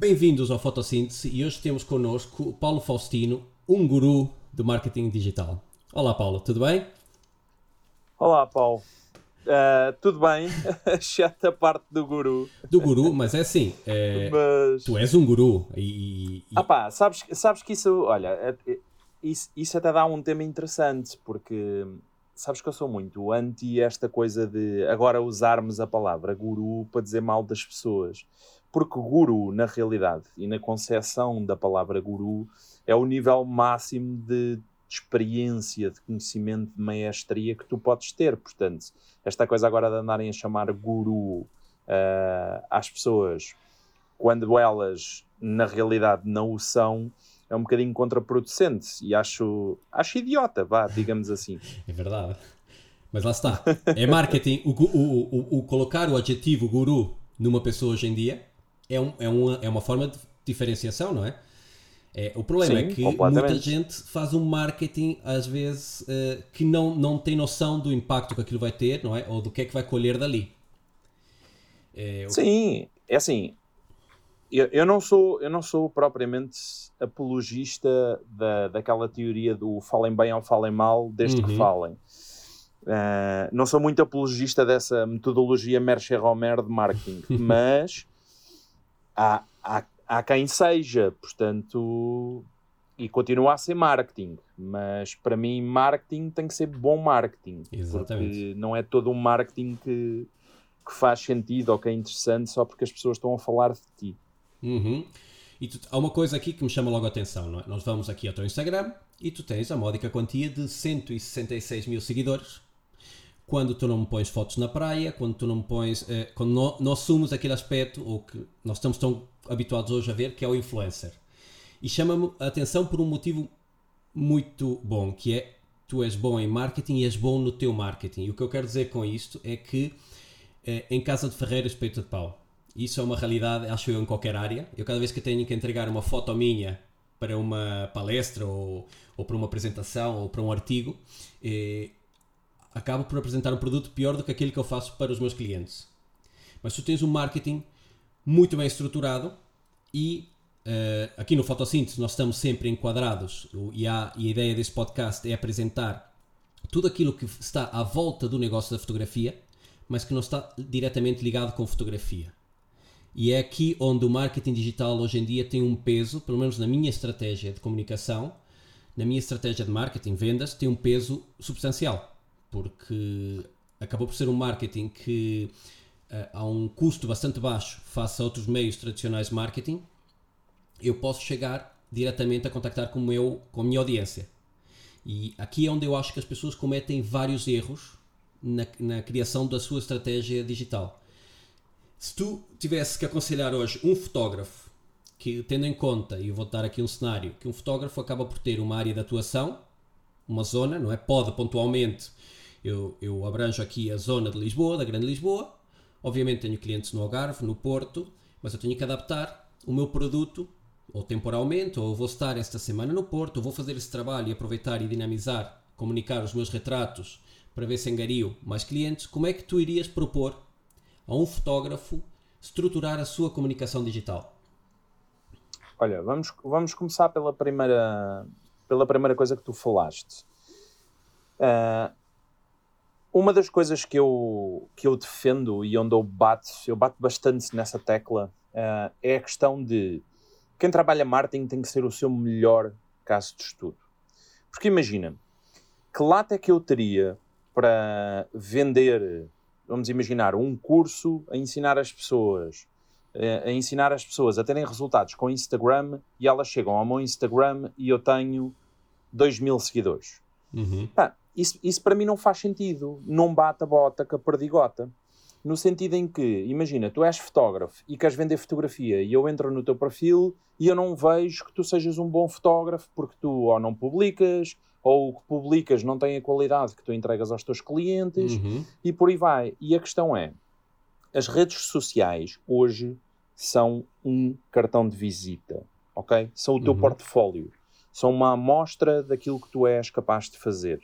Bem-vindos ao Fotossíntese e hoje temos connosco Paulo Faustino, um guru do marketing digital. Olá Paulo, tudo bem? Olá Paulo, uh, tudo bem, exceto a parte do guru. Do guru, mas é assim, é... Mas... tu és um guru e... e... Ah pá, sabes, sabes que isso, olha, é, isso, isso até dá um tema interessante, porque sabes que eu sou muito anti esta coisa de agora usarmos a palavra guru para dizer mal das pessoas. Porque guru, na realidade, e na concepção da palavra guru, é o nível máximo de experiência, de conhecimento, de maestria que tu podes ter. Portanto, esta coisa agora de andarem a chamar guru uh, às pessoas quando elas, na realidade, não o são, é um bocadinho contraproducente e acho, acho idiota, vá, digamos assim. É verdade. Mas lá está. É marketing. O, o, o, o, colocar o adjetivo guru numa pessoa hoje em dia é, um, é, uma, é uma forma de diferenciação, não é? é o problema é Sim, é que muita gente faz um marketing, às vezes, uh, que não, não tem noção do impacto que aquilo vai ter, não é? Ou do que é que vai colher dali. É, Sim, é assim, eu, eu, não sou, eu não sou propriamente apologista da, daquela teoria do falem bem ou falem mal, desde uhum. que falem. Uh, não sou muito apologista dessa metodologia Mercher-Romer de marketing, mas há, há, há quem seja, portanto, e continua a ser marketing. Mas para mim, marketing tem que ser bom marketing, Exatamente. porque não é todo um marketing que, que faz sentido ou que é interessante só porque as pessoas estão a falar de ti. Uhum. E tu, há uma coisa aqui que me chama logo a atenção, não é? Nós vamos aqui ao teu Instagram e tu tens a módica quantia de 166 mil seguidores. Quando tu não me pões fotos na praia, quando tu não me pões. Eh, quando nós somos aquele aspecto, ou que nós estamos tão habituados hoje a ver, que é o influencer. E chama-me a atenção por um motivo muito bom, que é tu és bom em marketing e és bom no teu marketing. E o que eu quero dizer com isto é que eh, em casa de Ferreira, espeito de pau isso é uma realidade, acho eu, em qualquer área. Eu, cada vez que tenho que entregar uma foto minha para uma palestra ou, ou para uma apresentação ou para um artigo, eh, acabo por apresentar um produto pior do que aquele que eu faço para os meus clientes. Mas tu tens um marketing muito bem estruturado e uh, aqui no Fotossíntese nós estamos sempre enquadrados e, há, e a ideia desse podcast é apresentar tudo aquilo que está à volta do negócio da fotografia, mas que não está diretamente ligado com fotografia. E é aqui onde o marketing digital hoje em dia tem um peso, pelo menos na minha estratégia de comunicação, na minha estratégia de marketing, vendas, tem um peso substancial. Porque acabou por ser um marketing que uh, há um custo bastante baixo face a outros meios tradicionais de marketing. Eu posso chegar diretamente a contactar com, meu, com a minha audiência. E aqui é onde eu acho que as pessoas cometem vários erros na, na criação da sua estratégia digital se tu tivesse que aconselhar hoje um fotógrafo, que tendo em conta, e eu vou dar aqui um cenário, que um fotógrafo acaba por ter uma área de atuação, uma zona, não é? Pode pontualmente, eu, eu abranjo aqui a zona de Lisboa, da Grande Lisboa, obviamente tenho clientes no Algarve, no Porto, mas eu tenho que adaptar o meu produto, ou temporalmente, ou vou estar esta semana no Porto, ou vou fazer esse trabalho e aproveitar e dinamizar, comunicar os meus retratos para ver se engario mais clientes. Como é que tu irias propor a um fotógrafo estruturar a sua comunicação digital? Olha, vamos, vamos começar pela primeira, pela primeira coisa que tu falaste. Uh, uma das coisas que eu, que eu defendo e onde eu bato, eu bato bastante nessa tecla, uh, é a questão de quem trabalha marketing tem que ser o seu melhor caso de estudo. Porque imagina, que lata é que eu teria para vender vamos imaginar, um curso a ensinar as pessoas, eh, a ensinar as pessoas a terem resultados com Instagram e elas chegam ao meu Instagram e eu tenho 2 mil seguidores. Uhum. Pá, isso, isso para mim não faz sentido. Não bata a bota com a perdigota. No sentido em que, imagina, tu és fotógrafo e queres vender fotografia e eu entro no teu perfil e eu não vejo que tu sejas um bom fotógrafo porque tu ou não publicas ou o que publicas não tem a qualidade que tu entregas aos teus clientes uhum. e por aí vai. E a questão é: as redes sociais hoje são um cartão de visita, ok? São o teu uhum. portfólio, são uma amostra daquilo que tu és capaz de fazer.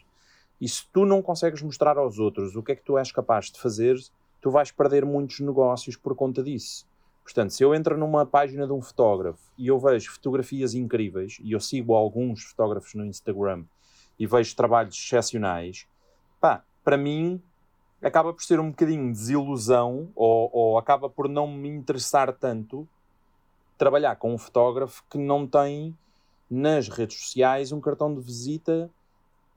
E se tu não consegues mostrar aos outros o que é que tu és capaz de fazer, tu vais perder muitos negócios por conta disso. Portanto, se eu entro numa página de um fotógrafo e eu vejo fotografias incríveis, e eu sigo alguns fotógrafos no Instagram e vejo trabalhos excepcionais, pá, para mim acaba por ser um bocadinho de desilusão ou, ou acaba por não me interessar tanto trabalhar com um fotógrafo que não tem nas redes sociais um cartão de visita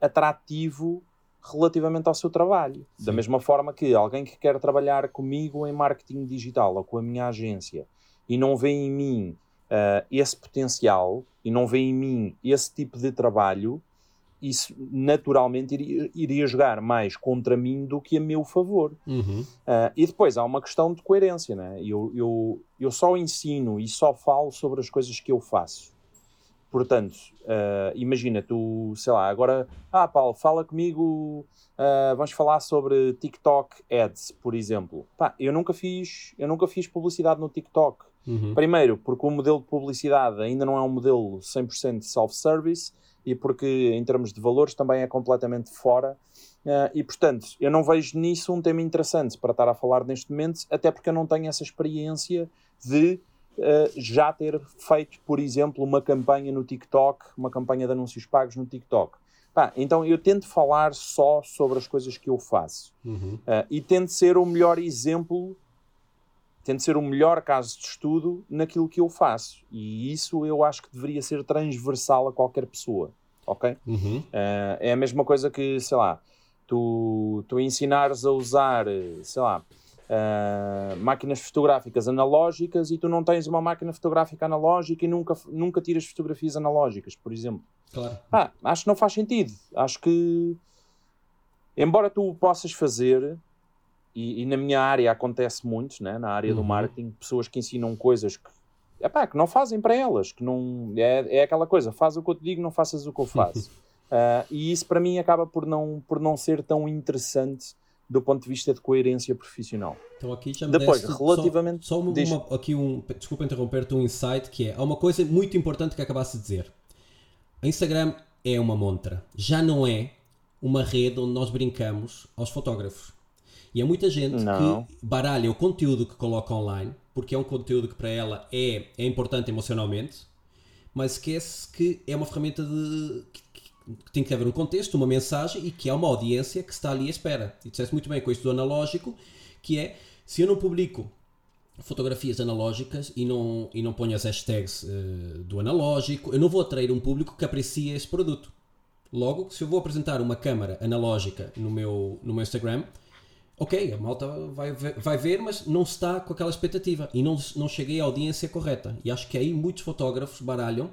atrativo relativamente ao seu trabalho. Sim. Da mesma forma que alguém que quer trabalhar comigo em marketing digital ou com a minha agência e não vê em mim uh, esse potencial e não vê em mim esse tipo de trabalho, isso naturalmente iria, iria jogar mais contra mim do que a meu favor. Uhum. Uh, e depois há uma questão de coerência, né? Eu, eu, eu só ensino e só falo sobre as coisas que eu faço. Portanto, uh, imagina, tu, sei lá, agora, ah, Paulo, fala comigo, uh, vamos falar sobre TikTok Ads, por exemplo. Pá, eu nunca fiz, eu nunca fiz publicidade no TikTok. Uhum. Primeiro, porque o modelo de publicidade ainda não é um modelo 100% self-service e porque, em termos de valores, também é completamente fora. Uh, e, portanto, eu não vejo nisso um tema interessante para estar a falar neste momento, até porque eu não tenho essa experiência de uh, já ter feito, por exemplo, uma campanha no TikTok, uma campanha de anúncios pagos no TikTok. Pá, então eu tento falar só sobre as coisas que eu faço uhum. uh, e tento ser o melhor exemplo, tento ser o melhor caso de estudo naquilo que eu faço. E isso eu acho que deveria ser transversal a qualquer pessoa, ok? Uhum. Uh, é a mesma coisa que, sei lá, tu, tu ensinares a usar, sei lá, uh, máquinas fotográficas analógicas e tu não tens uma máquina fotográfica analógica e nunca, nunca tiras fotografias analógicas, por exemplo. Claro. Ah, acho que não faz sentido. Acho que, embora tu o possas fazer, e, e, na minha área acontece muito, né? na área uhum. do marketing, pessoas que ensinam coisas que, epá, que não fazem para elas, que não é, é aquela coisa, faz o que eu te digo, não faças o que eu faço. uh, e isso para mim acaba por não, por não ser tão interessante do ponto de vista de coerência profissional. Então aqui já me Depois, relativamente... Só, só uma, uma, aqui um, desculpa interromper-te, um insight que é, há uma coisa muito importante que acabaste de dizer. A Instagram é uma montra, já não é uma rede onde nós brincamos aos fotógrafos. E há muita gente não. que baralha o conteúdo que coloca online, porque é um conteúdo que para ela é, é importante emocionalmente, mas esquece que é uma ferramenta de, que tem que haver um contexto, uma mensagem e que há uma audiência que está ali à espera. E disseste muito bem com isto do analógico, que é se eu não publico fotografias analógicas e não, e não ponho as hashtags uh, do analógico, eu não vou atrair um público que aprecie esse produto. Logo, se eu vou apresentar uma câmara analógica no meu, no meu Instagram, ok, a malta vai ver, vai ver, mas não está com aquela expectativa e não, não cheguei à audiência correta. E acho que aí muitos fotógrafos baralham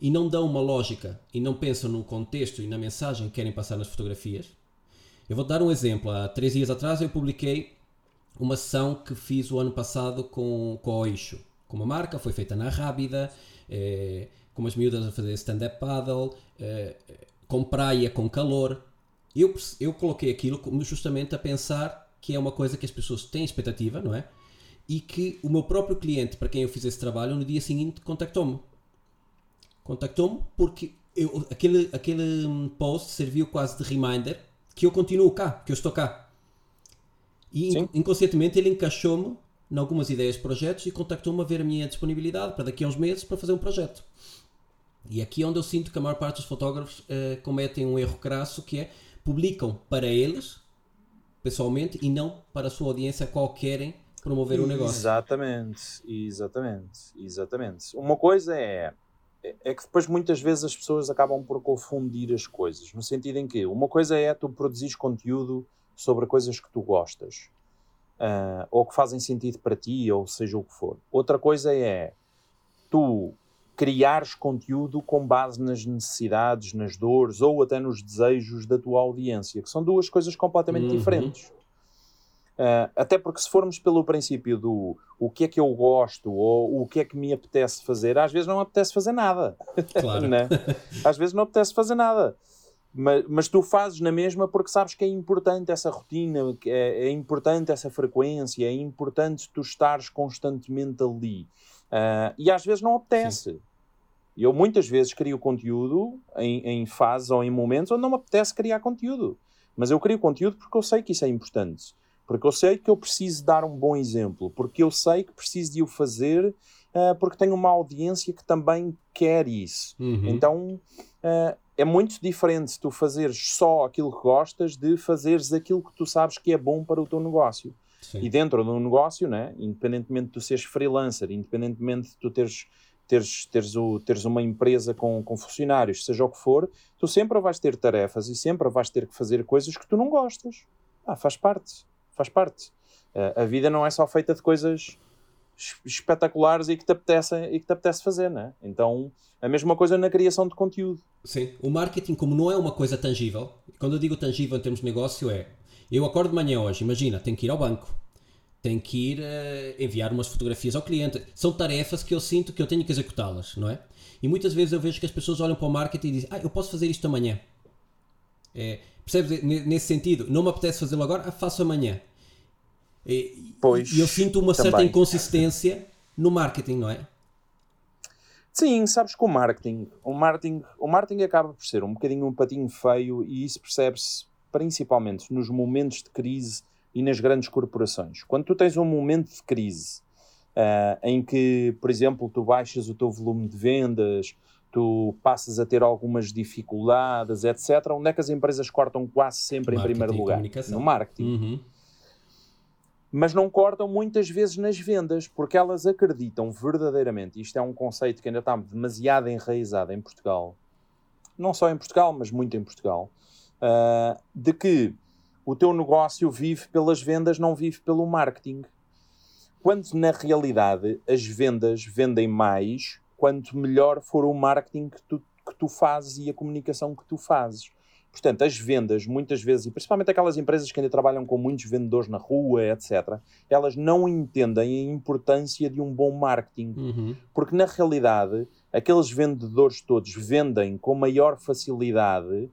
e não dão uma lógica e não pensam no contexto e na mensagem que querem passar nas fotografias. Eu vou dar um exemplo. Há três dias atrás eu publiquei uma sessão que fiz o ano passado com, com a Oixo. Com uma marca, foi feita na Rábida, é, com as miúdas a fazer stand-up paddle, é, com praia, com calor. Eu, eu coloquei aquilo justamente a pensar que é uma coisa que as pessoas têm expectativa, não é? E que o meu próprio cliente, para quem eu fiz esse trabalho, no dia seguinte contactou-me contactou-me porque eu, aquele, aquele post serviu quase de reminder que eu continuo cá, que eu estou cá. E Sim. inconscientemente ele encaixou-me em algumas ideias de projetos e contactou-me a ver a minha disponibilidade para daqui a uns meses para fazer um projeto. E aqui é onde eu sinto que a maior parte dos fotógrafos uh, cometem um erro crasso que é publicam para eles, pessoalmente, e não para a sua audiência qual querem promover o um negócio. Exatamente, exatamente, exatamente. Uma coisa é é que depois muitas vezes as pessoas acabam por confundir as coisas, no sentido em que uma coisa é tu produzires conteúdo sobre coisas que tu gostas, uh, ou que fazem sentido para ti, ou seja o que for. Outra coisa é tu criares conteúdo com base nas necessidades, nas dores ou até nos desejos da tua audiência, que são duas coisas completamente uhum. diferentes. Uh, até porque se formos pelo princípio do o que é que eu gosto ou o que é que me apetece fazer, às vezes não apetece fazer nada. Claro. né? Às vezes não apetece fazer nada. Mas, mas, tu fazes na mesma porque sabes que é importante essa rotina, que é, é importante essa frequência, é importante tu estares constantemente ali. Uh, e às vezes não apetece. Sim. Eu muitas vezes crio conteúdo em, em fases ou em momentos onde não me apetece criar conteúdo. Mas eu crio conteúdo porque eu sei que isso é importante. Porque eu sei que eu preciso dar um bom exemplo, porque eu sei que preciso de o fazer, uh, porque tenho uma audiência que também quer isso. Uhum. Então uh, é muito diferente tu fazeres só aquilo que gostas de fazeres aquilo que tu sabes que é bom para o teu negócio. Sim. E dentro do negócio, né, independentemente de tu seres freelancer, independentemente de tu teres, teres, teres, o, teres uma empresa com, com funcionários, seja o que for, tu sempre vais ter tarefas e sempre vais ter que fazer coisas que tu não gostas. Ah, faz parte, faz parte. Uh, a vida não é só feita de coisas espetaculares e que te apetece, e que te apetece fazer, né? Então, a mesma coisa na criação de conteúdo. Sim, o marketing, como não é uma coisa tangível, quando eu digo tangível em termos de negócio, é eu acordo de manhã hoje, imagina, tenho que ir ao banco, tenho que ir uh, enviar umas fotografias ao cliente. São tarefas que eu sinto que eu tenho que executá-las, não é? E muitas vezes eu vejo que as pessoas olham para o marketing e dizem, ah, eu posso fazer isto amanhã. É, percebes? Nesse sentido, não me apetece fazê-lo agora, faço amanhã. E, pois, eu sinto uma também. certa inconsistência no marketing, não é? Sim, sabes que o marketing, o marketing, o marketing acaba por ser um bocadinho um patinho feio e isso percebe-se principalmente nos momentos de crise e nas grandes corporações. Quando tu tens um momento de crise uh, em que, por exemplo, tu baixas o teu volume de vendas, tu passas a ter algumas dificuldades, etc., onde é que as empresas cortam quase sempre marketing em primeiro lugar? No marketing. Uhum. Mas não cortam muitas vezes nas vendas, porque elas acreditam verdadeiramente, isto é um conceito que ainda está demasiado enraizado em Portugal, não só em Portugal, mas muito em Portugal, uh, de que o teu negócio vive pelas vendas, não vive pelo marketing. Quando na realidade as vendas vendem mais quanto melhor for o marketing que tu, que tu fazes e a comunicação que tu fazes. Portanto, as vendas, muitas vezes, e principalmente aquelas empresas que ainda trabalham com muitos vendedores na rua, etc., elas não entendem a importância de um bom marketing. Uhum. Porque, na realidade, aqueles vendedores todos vendem com maior facilidade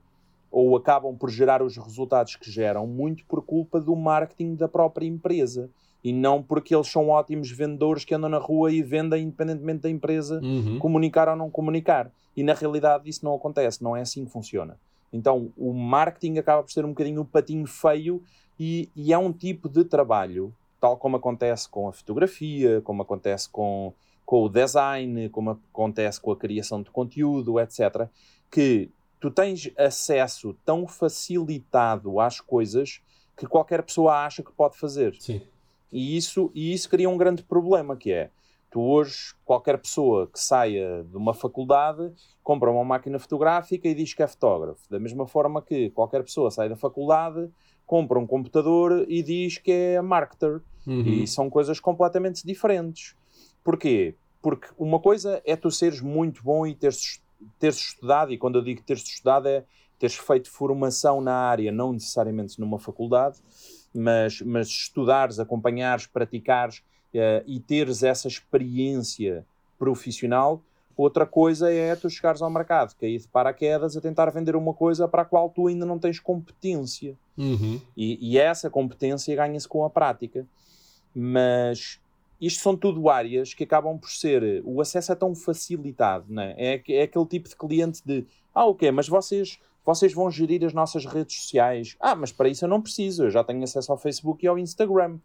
ou acabam por gerar os resultados que geram muito por culpa do marketing da própria empresa e não porque eles são ótimos vendedores que andam na rua e vendem independentemente da empresa uhum. comunicar ou não comunicar. E na realidade isso não acontece, não é assim que funciona. Então o marketing acaba por ser um bocadinho o patinho feio e, e é um tipo de trabalho, tal como acontece com a fotografia, como acontece com, com o design, como acontece com a criação de conteúdo, etc., que tu tens acesso tão facilitado às coisas que qualquer pessoa acha que pode fazer. Sim. E isso, e isso cria um grande problema, que é, tu hoje, qualquer pessoa que saia de uma faculdade, compra uma máquina fotográfica e diz que é fotógrafo. Da mesma forma que qualquer pessoa sai da faculdade, compra um computador e diz que é marketer. Uhum. E são coisas completamente diferentes. Porquê? Porque uma coisa é tu seres muito bom e teres teres estudado, e quando eu digo teres estudado é teres feito formação na área, não necessariamente numa faculdade, mas, mas estudares, acompanhares, praticares uh, e teres essa experiência profissional. Outra coisa é tu chegares ao mercado, cair de paraquedas a tentar vender uma coisa para a qual tu ainda não tens competência. Uhum. E, e essa competência ganha-se com a prática. Mas isto são tudo áreas que acabam por ser. O acesso é tão facilitado, né? é, é aquele tipo de cliente de ah, ok, mas vocês, vocês vão gerir as nossas redes sociais. Ah, mas para isso eu não preciso, eu já tenho acesso ao Facebook e ao Instagram.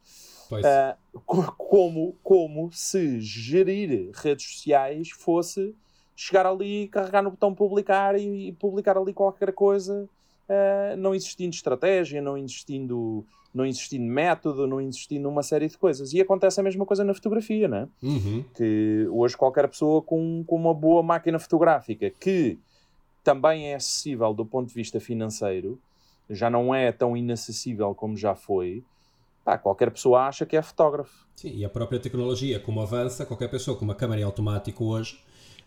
Uh, como, como se gerir redes sociais fosse chegar ali, carregar no botão publicar e, e publicar ali qualquer coisa, uh, não existindo estratégia, não existindo não existindo método, não existindo uma série de coisas. E acontece a mesma coisa na fotografia, não é? Uhum. Que hoje qualquer pessoa com, com uma boa máquina fotográfica que também é acessível do ponto de vista financeiro, já não é tão inacessível como já foi, pá, qualquer pessoa acha que é fotógrafo. Sim, e a própria tecnologia, como avança, qualquer pessoa com uma câmera automática hoje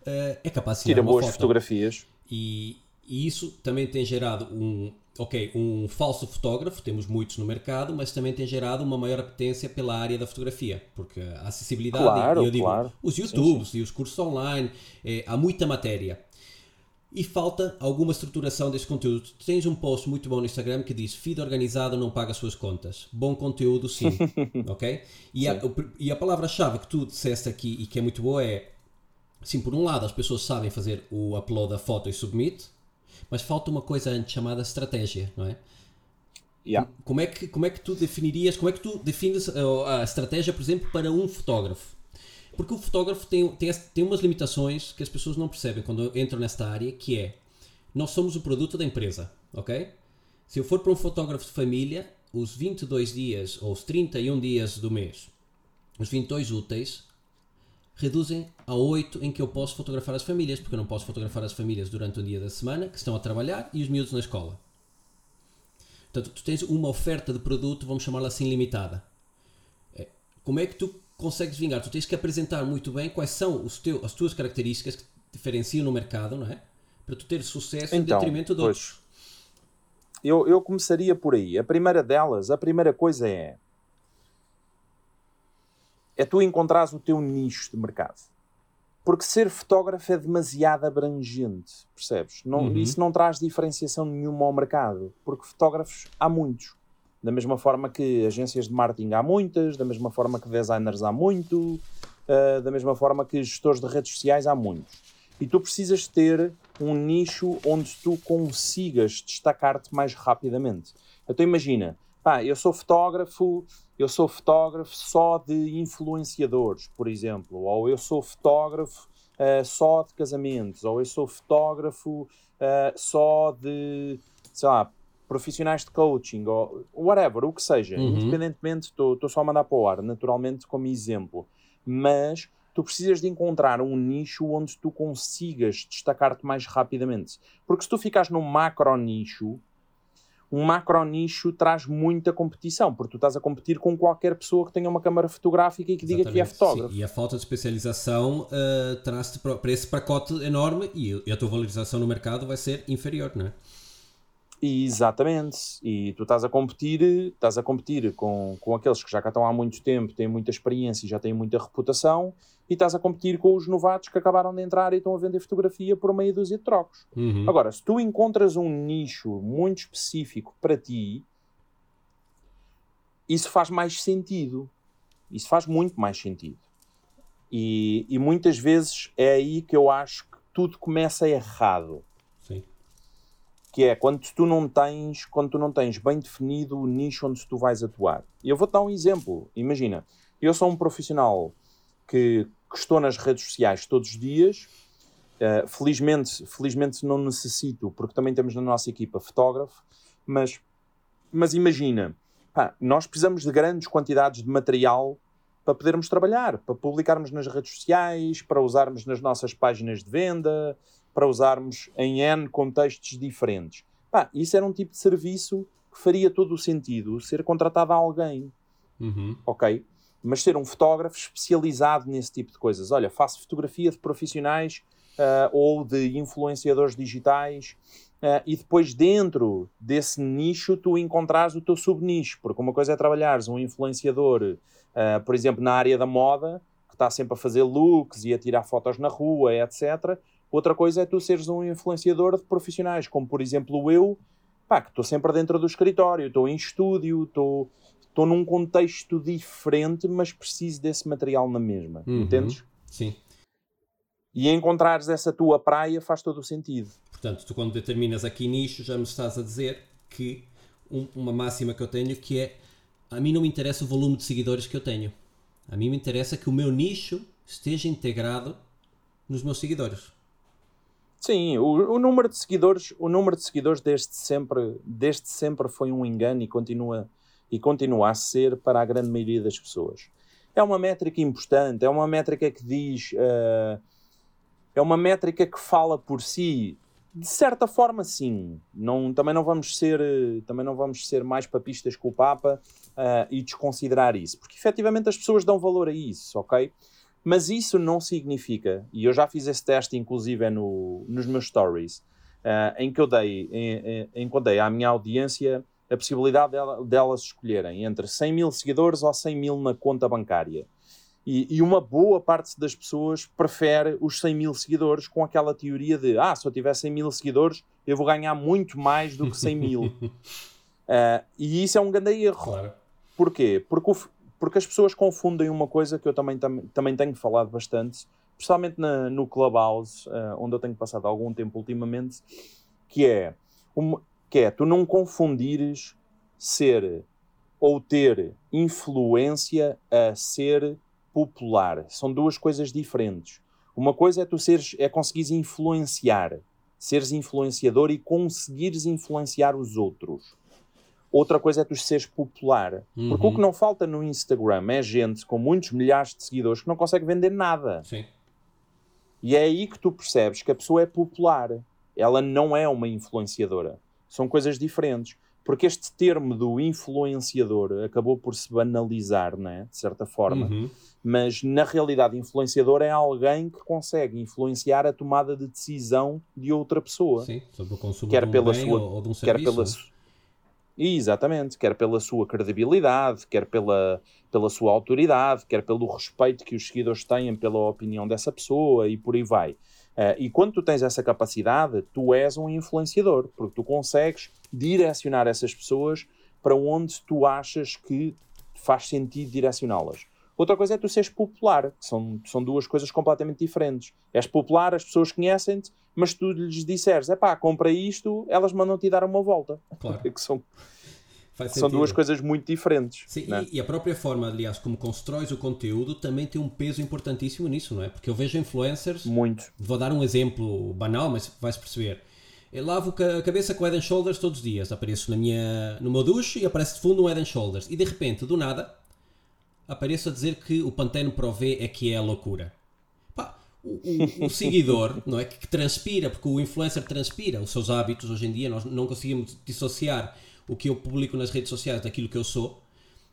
uh, é capaz de tirar boas foto. fotografias. E, e isso também tem gerado um, ok, um falso fotógrafo, temos muitos no mercado, mas também tem gerado uma maior apetência pela área da fotografia, porque a acessibilidade, claro, eu digo, claro. os YouTubes sim, sim. e os cursos online, é, há muita matéria. E falta alguma estruturação desse conteúdo. Tu tens um post muito bom no Instagram que diz feed organizado não paga as suas contas. Bom conteúdo sim, ok? E a, e a palavra-chave que tu disseste aqui e que é muito boa é, sim, por um lado as pessoas sabem fazer o upload da foto e submit, mas falta uma coisa antes chamada estratégia, não é? Yeah. Como, é que, como é que tu definirias, como é que tu defines a, a estratégia, por exemplo, para um fotógrafo? Porque o fotógrafo tem, tem, tem umas limitações que as pessoas não percebem quando entram nesta área, que é, nós somos o produto da empresa, ok? Se eu for para um fotógrafo de família, os 22 dias ou os 31 dias do mês, os 22 úteis, reduzem a 8 em que eu posso fotografar as famílias, porque eu não posso fotografar as famílias durante um dia da semana, que estão a trabalhar, e os miúdos na escola. Portanto, tu tens uma oferta de produto, vamos chamá-la assim, limitada. É, como é que tu consegues vingar? Tu tens que apresentar muito bem quais são os teu, as tuas características que te diferenciam no mercado, não é? Para tu ter sucesso então, em detrimento de pois, outros. Eu, eu começaria por aí. A primeira delas, a primeira coisa é é tu encontrares o teu nicho de mercado. Porque ser fotógrafo é demasiado abrangente, percebes? Não, uhum. Isso não traz diferenciação nenhuma ao mercado, porque fotógrafos há muitos. Da mesma forma que agências de marketing há muitas, da mesma forma que designers há muito, uh, da mesma forma que gestores de redes sociais há muitos. E tu precisas ter um nicho onde tu consigas destacar-te mais rapidamente. Então imagina, pá, eu sou fotógrafo, eu sou fotógrafo só de influenciadores, por exemplo, ou eu sou fotógrafo uh, só de casamentos, ou eu sou fotógrafo uh, só de, sei lá, profissionais de coaching, ou whatever, o que seja, uhum. independentemente, estou só a mandar para o ar, naturalmente, como exemplo, mas tu precisas de encontrar um nicho onde tu consigas destacar-te mais rapidamente. Porque se tu ficares num macro nicho, um macro nicho traz muita competição, porque tu estás a competir com qualquer pessoa que tenha uma câmara fotográfica e que Exatamente, diga que é fotógrafo. Sim. E a falta de especialização uh, traz-te para esse pacote enorme e, e a tua valorização no mercado vai ser inferior, não é? Exatamente. E tu estás a competir, estás a competir com, com aqueles que já cá estão há muito tempo, têm muita experiência e já têm muita reputação, e estás a competir com os novatos que acabaram de entrar e estão a vender fotografia por meia dúzia de trocos. Uhum. Agora, se tu encontras um nicho muito específico para ti, isso faz mais sentido. Isso faz muito mais sentido. E, e muitas vezes é aí que eu acho que tudo começa errado que é quando tu não tens, quando tu não tens bem definido o nicho onde tu vais atuar. E eu vou te dar um exemplo. Imagina, eu sou um profissional que, que estou nas redes sociais todos os dias. Uh, felizmente, felizmente não necessito, porque também temos na nossa equipa fotógrafo, mas, mas imagina, pá, nós precisamos de grandes quantidades de material para podermos trabalhar, para publicarmos nas redes sociais, para usarmos nas nossas páginas de venda, para usarmos em N contextos diferentes. Pá, isso era um tipo de serviço que faria todo o sentido ser contratado a alguém. Uhum. Ok? Mas ser um fotógrafo especializado nesse tipo de coisas. Olha, faço fotografia de profissionais uh, ou de influenciadores digitais uh, e depois dentro desse nicho tu encontrares o teu subnicho. Porque uma coisa é trabalhares um influenciador, uh, por exemplo, na área da moda, que está sempre a fazer looks e a tirar fotos na rua, etc. Outra coisa é tu seres um influenciador de profissionais, como por exemplo eu, pá, que estou sempre dentro do escritório, estou em estúdio, estou, estou num contexto diferente, mas preciso desse material na mesma. Uhum. Entendes? Sim. E encontrares essa tua praia faz todo o sentido. Portanto, tu quando determinas aqui nicho, já me estás a dizer que um, uma máxima que eu tenho que é a mim não me interessa o volume de seguidores que eu tenho. A mim me interessa que o meu nicho esteja integrado nos meus seguidores. Sim, o, o, número de seguidores, o número de seguidores desde sempre, desde sempre foi um engano e continua e continua a ser para a grande maioria das pessoas. É uma métrica importante, é uma métrica que diz, uh, é uma métrica que fala por si. De certa forma, sim. Não, também não vamos ser, também não vamos ser mais papistas que o Papa uh, e desconsiderar isso, porque efetivamente as pessoas dão valor a isso, ok? Mas isso não significa, e eu já fiz esse teste inclusive no, nos meus stories, uh, em que eu dei, em, em, que eu dei à minha audiência a possibilidade dela, delas escolherem entre 100 mil seguidores ou 100 mil na conta bancária. E, e, uma boa parte das pessoas prefere os 100 mil seguidores com aquela teoria de ah, se eu tiver 100 mil seguidores eu vou ganhar muito mais do que 100 mil. uh, e isso é um grande erro. Claro. Porquê? Porque o, porque as pessoas confundem uma coisa que eu também, tam, também tenho falado bastante, especialmente na, no Clubhouse, uh, onde eu tenho passado algum tempo ultimamente, que é, uma, que é tu não confundires ser ou ter influência a ser popular. São duas coisas diferentes. Uma coisa é tu seres, é conseguires influenciar, seres influenciador e conseguires influenciar os outros. Outra coisa é tu seres popular. Uhum. Porque o que não falta no Instagram é gente com muitos milhares de seguidores que não consegue vender nada. Sim. E é aí que tu percebes que a pessoa é popular. Ela não é uma influenciadora. São coisas diferentes. Porque este termo do influenciador acabou por se banalizar, né? de certa forma. Uhum. Mas na realidade, influenciador é alguém que consegue influenciar a tomada de decisão de outra pessoa. Sim, sobre o consumo quer de um pela sua, ou, ou de um serviço. Quer pela, Exatamente, quer pela sua credibilidade, quer pela, pela sua autoridade, quer pelo respeito que os seguidores têm pela opinião dessa pessoa e por aí vai. Uh, e quando tu tens essa capacidade, tu és um influenciador, porque tu consegues direcionar essas pessoas para onde tu achas que faz sentido direcioná-las. Outra coisa é tu seres popular, são, são duas coisas completamente diferentes. És popular, as pessoas conhecem-te, mas tu lhes disseres, é pá, compra isto, elas mandam-te dar uma volta. Claro. que são, são duas coisas muito diferentes. Sim, né? e, e, a própria forma, aliás, como constróis o conteúdo também tem um peso importantíssimo nisso, não é? Porque eu vejo influencers. Muito. Vou dar um exemplo banal, mas vais perceber. Eu lavo a cabeça com Head Shoulders todos os dias. Apareço na minha, no meu duche e aparece de fundo um Head Shoulders. E de repente, do nada, apareço a dizer que o Pantene Pro V é que é a loucura. Pá, o, o, o seguidor, não é? Que, transpira, porque o influencer transpira os seus hábitos hoje em dia, nós não conseguimos dissociar o que eu publico nas redes sociais daquilo que eu sou.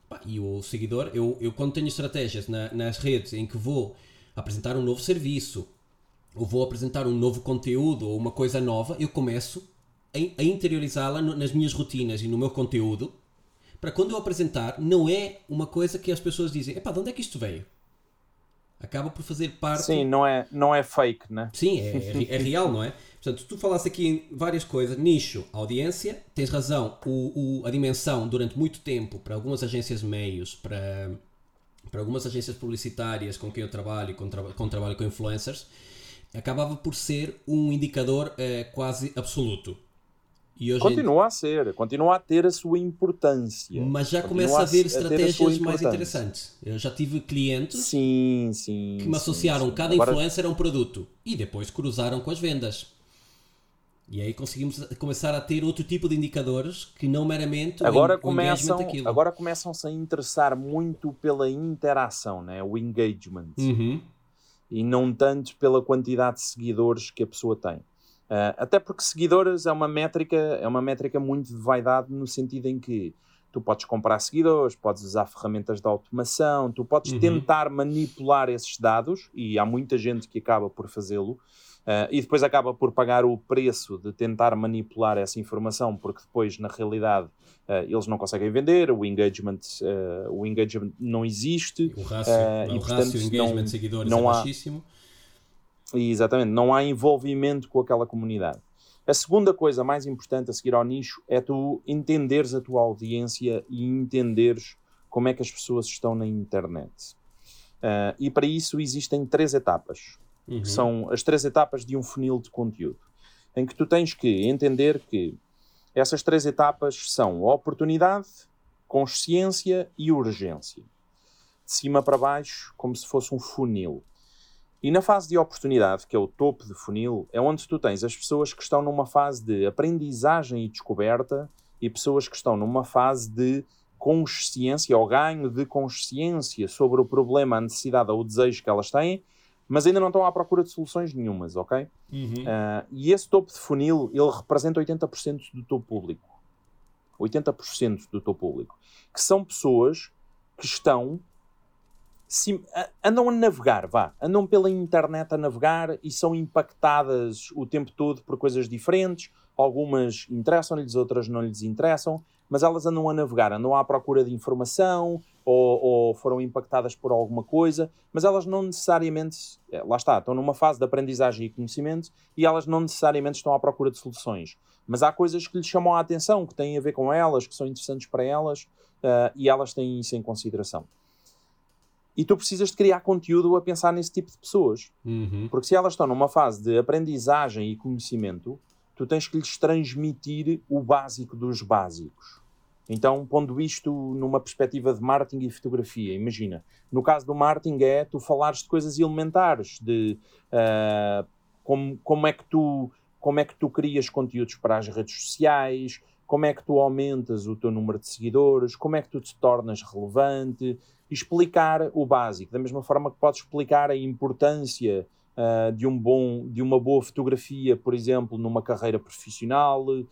Pá, e o seguidor, eu, eu quando tenho estratégias na, nas redes em que vou apresentar um novo serviço, ou vou apresentar um novo conteúdo ou uma coisa nova, eu começo a, a interiorizá-la nas minhas rotinas e no meu conteúdo para quando eu apresentar, não é uma coisa que as pessoas dizem, epá, de onde é que isto veio? Acaba por fazer parte. Sim, não é, não é fake, né? Sim, é, é, é real, não é? Portanto, tu falaste aqui em várias coisas, nicho, audiência, tens razão, o, o, a dimensão durante muito tempo para algumas agências meios, para, para algumas agências publicitárias com quem eu trabalho, com, tra com trabalho com influencers, acabava por ser um indicador eh, quase absoluto continua a ser, continua a ter a sua importância. Mas já começa a haver estratégias mais interessantes. Eu já tive clientes sim, sim, que me associaram sim, cada Agora... influencer a um produto e depois cruzaram com as vendas. E aí conseguimos começar a ter outro tipo de indicadores que não meramente agora o, começam, o Agora começam-se a interessar muito pela interação, né? o engagement. Uhum. E não tanto pela quantidade de seguidores que a pessoa tem. Uh, até porque seguidores é uma métrica, é uma métrica muito de vaidade no sentido em que tu podes comprar seguidores, podes usar ferramentas de automação, tu podes uhum. tentar manipular esses dados e há muita gente que acaba por fazê-lo. Uh, e depois acaba por pagar o preço de tentar manipular essa informação, porque depois, na realidade, uh, eles não conseguem vender, o engagement, uh, o engagement não existe. O rácio, e, o portanto, rácio engagement não, de seguidores não é baixíssimo. Há, Exatamente, não há envolvimento com aquela comunidade. A segunda coisa mais importante a seguir ao nicho é tu entenderes a tua audiência e entenderes como é que as pessoas estão na internet. Uh, e para isso existem três etapas, uhum. que são as três etapas de um funil de conteúdo, em que tu tens que entender que essas três etapas são oportunidade, consciência e urgência. De cima para baixo, como se fosse um funil. E na fase de oportunidade, que é o topo de funil, é onde tu tens as pessoas que estão numa fase de aprendizagem e descoberta e pessoas que estão numa fase de consciência ou ganho de consciência sobre o problema, a necessidade ou o desejo que elas têm, mas ainda não estão à procura de soluções nenhumas, ok? Uhum. Uh, e esse topo de funil, ele representa 80% do teu público. 80% do teu público. Que são pessoas que estão andam a navegar, vá, andam pela internet a navegar e são impactadas o tempo todo por coisas diferentes. Algumas interessam-lhes, outras não lhes interessam, mas elas andam a navegar, andam à procura de informação ou, ou, foram impactadas por alguma coisa, mas elas não necessariamente, é, lá está, estão numa fase de aprendizagem e conhecimento e elas não necessariamente estão à procura de soluções. Mas há coisas que lhes chamam a atenção, que têm a ver com elas, que são interessantes para elas uh, e elas têm isso em consideração. E tu precisas de criar conteúdo a pensar nesse tipo de pessoas. Uhum. Porque se elas estão numa fase de aprendizagem e conhecimento, tu tens que lhes transmitir o básico dos básicos. Então, pondo isto numa perspectiva de marketing e fotografia, imagina, no caso do marketing é tu falares de coisas elementares, de uh, como, como, é que tu, como é que tu crias conteúdos para as redes sociais, como é que tu aumentas o teu número de seguidores, como é que tu te tornas relevante, explicar o básico, da mesma forma que podes explicar a importância uh, de, um bom, de uma boa fotografia, por exemplo, numa carreira profissional, uh,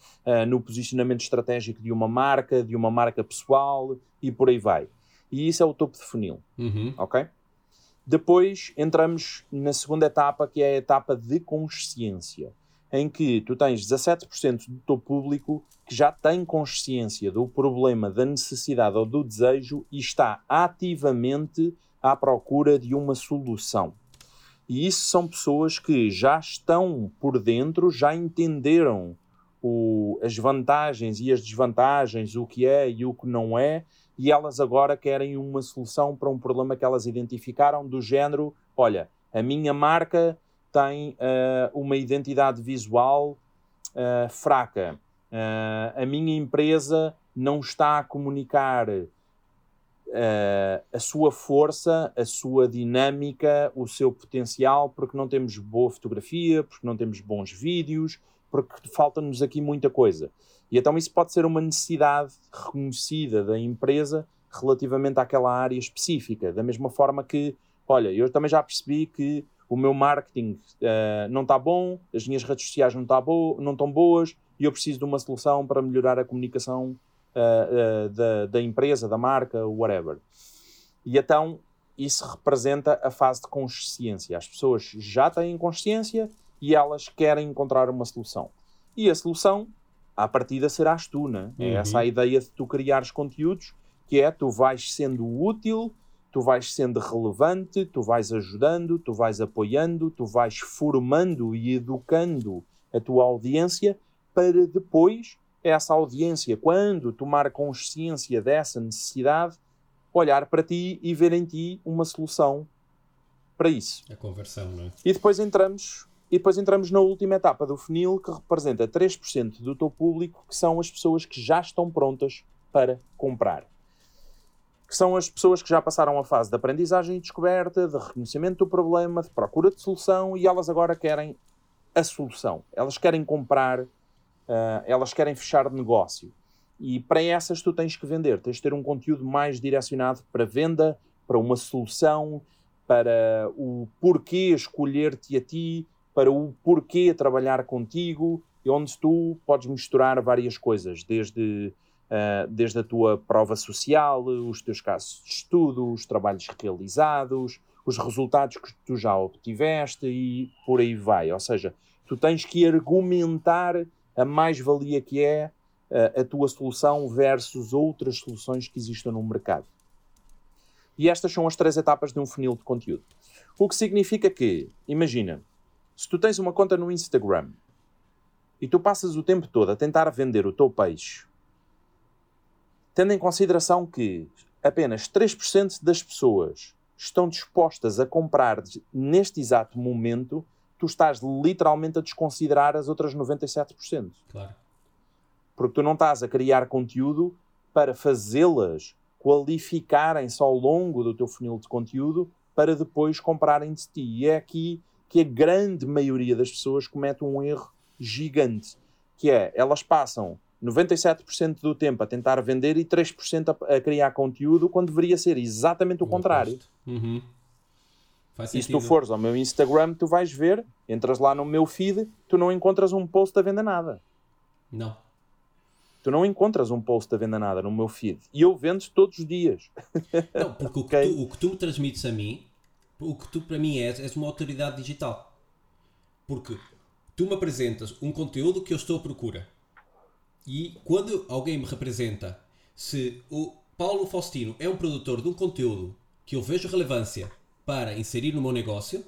no posicionamento estratégico de uma marca, de uma marca pessoal e por aí vai. E isso é o topo de funil. Uhum. Ok? Depois entramos na segunda etapa, que é a etapa de consciência, em que tu tens 17% do teu público que já tem consciência do problema, da necessidade ou do desejo e está ativamente à procura de uma solução. E isso são pessoas que já estão por dentro, já entenderam o, as vantagens e as desvantagens, o que é e o que não é, e elas agora querem uma solução para um problema que elas identificaram, do género: olha, a minha marca tem uh, uma identidade visual uh, fraca, uh, a minha empresa não está a comunicar a sua força, a sua dinâmica, o seu potencial, porque não temos boa fotografia, porque não temos bons vídeos, porque falta-nos aqui muita coisa. E então isso pode ser uma necessidade reconhecida da empresa relativamente àquela área específica. Da mesma forma que, olha, eu também já percebi que o meu marketing uh, não está bom, as minhas redes sociais não, tá bo não estão boas e eu preciso de uma solução para melhorar a comunicação uh, da, da empresa, da marca, whatever. E então isso representa a fase de consciência. As pessoas já têm consciência e elas querem encontrar uma solução. E a solução, à partida, serás tu, né? É uhum. É essa a ideia de tu criares conteúdos, que é tu vais sendo útil, tu vais sendo relevante, tu vais ajudando, tu vais apoiando, tu vais formando e educando a tua audiência para depois essa audiência, quando tomar consciência dessa necessidade, olhar para ti e ver em ti uma solução para isso. A conversão, não é? E depois entramos, e depois entramos na última etapa do funil, que representa 3% do teu público, que são as pessoas que já estão prontas para comprar. Que são as pessoas que já passaram a fase de aprendizagem e descoberta, de reconhecimento do problema, de procura de solução e elas agora querem a solução. Elas querem comprar uh, elas querem fechar negócio. E para essas tu tens que vender, tens de ter um conteúdo mais direcionado para venda, para uma solução, para o porquê escolher-te a ti, para o porquê trabalhar contigo, e onde tu podes misturar várias coisas, desde, uh, desde a tua prova social, os teus casos de estudo, os trabalhos realizados, os resultados que tu já obtiveste e por aí vai. Ou seja, tu tens que argumentar a mais-valia que é a, a tua solução versus outras soluções que existam no mercado. E estas são as três etapas de um funil de conteúdo. O que significa que, imagina, se tu tens uma conta no Instagram e tu passas o tempo todo a tentar vender o teu peixe, tendo em consideração que apenas 3% das pessoas estão dispostas a comprar neste exato momento, tu estás literalmente a desconsiderar as outras 97%. Claro. Porque tu não estás a criar conteúdo para fazê-las qualificarem-se ao longo do teu funil de conteúdo para depois comprarem de ti. E é aqui que a grande maioria das pessoas comete um erro gigante, que é, elas passam 97% do tempo a tentar vender e 3% a, a criar conteúdo, quando deveria ser exatamente o contrário. Uhum. E se tu fores ao meu Instagram, tu vais ver, entras lá no meu feed, tu não encontras um post a venda nada. Não. Tu não encontras um post a venda nada no meu feed. E eu vendo todos os dias. Não, porque okay? o, que tu, o que tu me transmites a mim, o que tu para mim és, és uma autoridade digital. Porque tu me apresentas um conteúdo que eu estou à procura. E quando alguém me representa, se o Paulo Faustino é um produtor de um conteúdo que eu vejo relevância para inserir no meu negócio,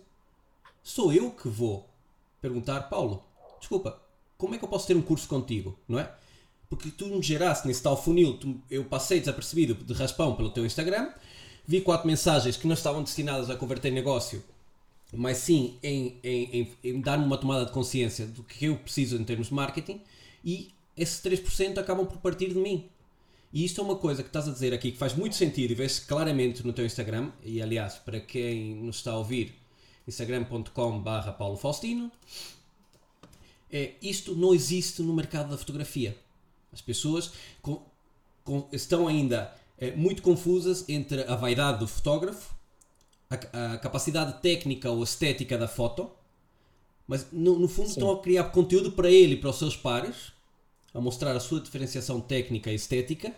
sou eu que vou perguntar, Paulo, desculpa, como é que eu posso ter um curso contigo, não é? Porque tu me geraste nesse tal funil, tu, eu passei desapercebido de raspão pelo teu Instagram, vi quatro mensagens que não estavam destinadas a converter em negócio, mas sim em, em, em, em dar-me uma tomada de consciência do que eu preciso em termos de marketing, e esses 3% acabam por partir de mim. E isto é uma coisa que estás a dizer aqui que faz muito sentido e vê-se claramente no teu Instagram. E aliás, para quem nos está a ouvir, instagram.com.br Paulo Faustino. É, isto não existe no mercado da fotografia. As pessoas com, com, estão ainda é, muito confusas entre a vaidade do fotógrafo, a, a, capacidade técnica ou estética da foto, mas no, no fundo Sim. estão a criar conteúdo para ele e para os seus pares a mostrar a sua diferenciação técnica e estética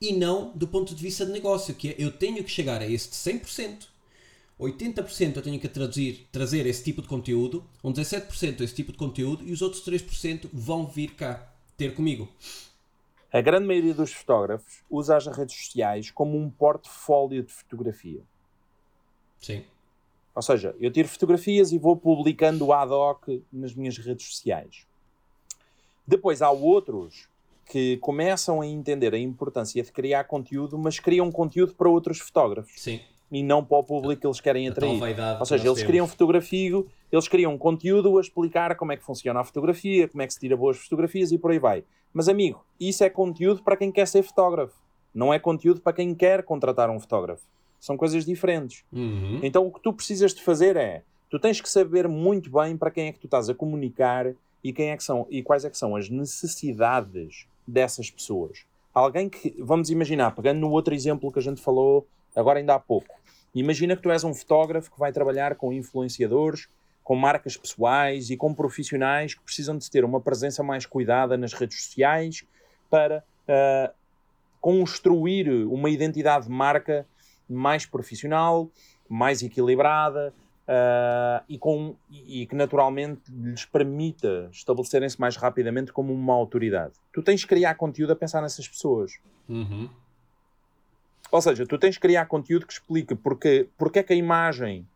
e não do ponto de vista de negócio, que é eu tenho que chegar a este 100%, 80% eu tenho que traduzir, trazer esse tipo de conteúdo, um 17% esse tipo de conteúdo e os outros 3% vão vir cá ter comigo. A grande maioria dos fotógrafos usa as redes sociais como um portfólio de fotografia. Sim. Ou seja, eu tiro fotografias e vou publicando ad hoc nas minhas redes sociais. Depois há outros que começam a entender a importância de criar conteúdo, mas criam conteúdo para outros fotógrafos. Sim. E não para o público que eles querem atrair. Ou seja, eles temos. criam fotografia, eles criam conteúdo a explicar como é que funciona a fotografia, como é que se tira boas fotografias e por aí vai. Mas, amigo, isso é conteúdo para quem quer ser fotógrafo. Não é conteúdo para quem quer contratar um fotógrafo. São coisas diferentes. Uhum. Então, o que tu precisas de fazer é, tu tens que saber muito bem para quem é que tu estás a comunicar e quem é que são e quais é que são as necessidades dessas pessoas. Alguém que, vamos imaginar, pegando no outro exemplo que a gente falou agora ainda há pouco, imagina que tu és um fotógrafo que vai trabalhar com influenciadores, com marcas pessoais e com profissionais que precisam de ter uma presença mais cuidada nas redes sociais para uh, construir uma identidade de marca mais profissional, mais equilibrada, uh, e, com, e que naturalmente lhes permita estabelecerem-se mais rapidamente como uma autoridade. Tu tens que criar conteúdo a pensar nessas pessoas. Uhum. Ou seja, tu tens que criar conteúdo que explique porque, porque é que a imagem,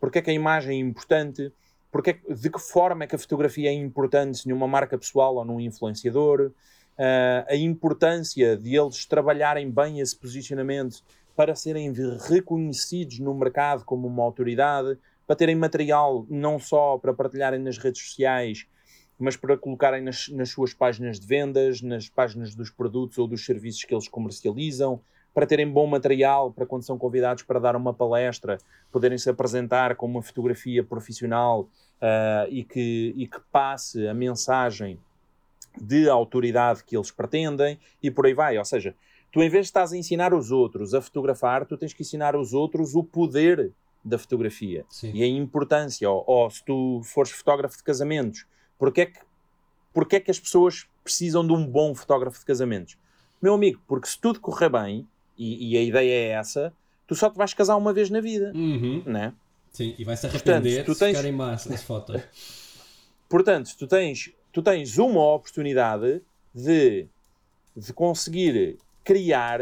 porque é que a imagem é importante, porque é, de que forma é que a fotografia é importante numa marca pessoal ou num influenciador, uh, a importância de eles trabalharem bem esse posicionamento para serem reconhecidos no mercado como uma autoridade, para terem material não só para partilharem nas redes sociais, mas para colocarem nas, nas suas páginas de vendas, nas páginas dos produtos ou dos serviços que eles comercializam, para terem bom material para quando são convidados para dar uma palestra, poderem se apresentar com uma fotografia profissional uh, e, que, e que passe a mensagem de autoridade que eles pretendem e por aí vai. Ou seja, Tu, em vez de estás a ensinar os outros a fotografar, tu tens que ensinar os outros o poder da fotografia Sim. e a importância. Ou, ou, se tu fores fotógrafo de casamentos, porque é, que, porque é que as pessoas precisam de um bom fotógrafo de casamentos? Meu amigo, porque se tudo correr bem, e, e a ideia é essa, tu só te vais casar uma vez na vida, uhum. né? Sim, e vais-se arrepender Portanto, tu tens... se ficarem más as fotos. Portanto, tu tens, tu tens uma oportunidade de, de conseguir criar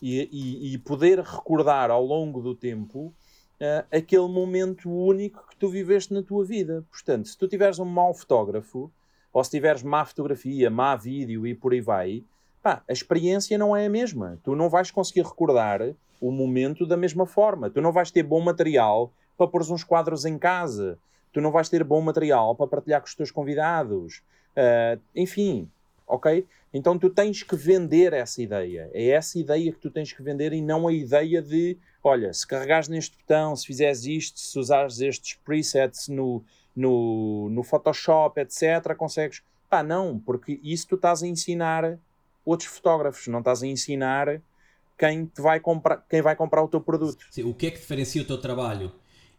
e, e, e, poder recordar ao longo do tempo uh, aquele momento único que tu viveste na tua vida. Portanto, se tu tiveres um mau fotógrafo, ou se tiveres má fotografia, má vídeo e por aí vai, pá, a experiência não é a mesma. Tu não vais conseguir recordar o momento da mesma forma. Tu não vais ter bom material para pôr uns quadros em casa. Tu não vais ter bom material para partilhar com os teus convidados. Uh, enfim, ok? Então tu tens que vender essa ideia. É essa ideia que tu tens que vender e não a ideia de, olha, se carregares neste botão, se fizeres isto, se usares estes presets no, no, no Photoshop, etc., consegues. Pá, não, porque isso tu estás a ensinar outros fotógrafos, não estás a ensinar quem, te vai, comprar, quem vai comprar o teu produto. Sim, o que é que diferencia o teu trabalho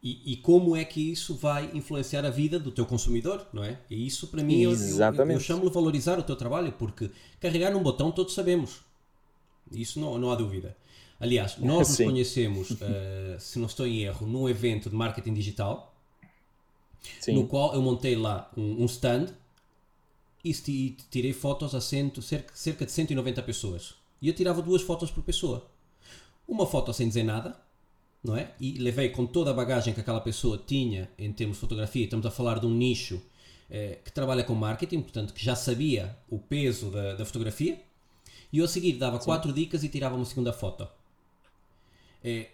e, e, como é que isso vai influenciar a vida do teu consumidor, não é? E isso para mim eu, eu, eu chamo-lhe valorizar o teu trabalho, porque carregar num botão todos sabemos. Isso não, não há dúvida. Aliás, nós nos conhecemos, uh, se não estou em erro, num evento de marketing digital, Sim. no qual eu montei lá um, um stand e tirei fotos a cento, cerca, cerca de 190 pessoas. E eu tirava duas fotos por pessoa. Uma foto sem dizer nada, não é? E levei com toda a bagagem que aquela pessoa tinha em termos de fotografia, estamos a falar de um nicho eh, que trabalha com marketing, portanto, que já sabia o peso da, da fotografia, e eu a seguir dava Sim. quatro dicas e tirava uma segunda foto. É,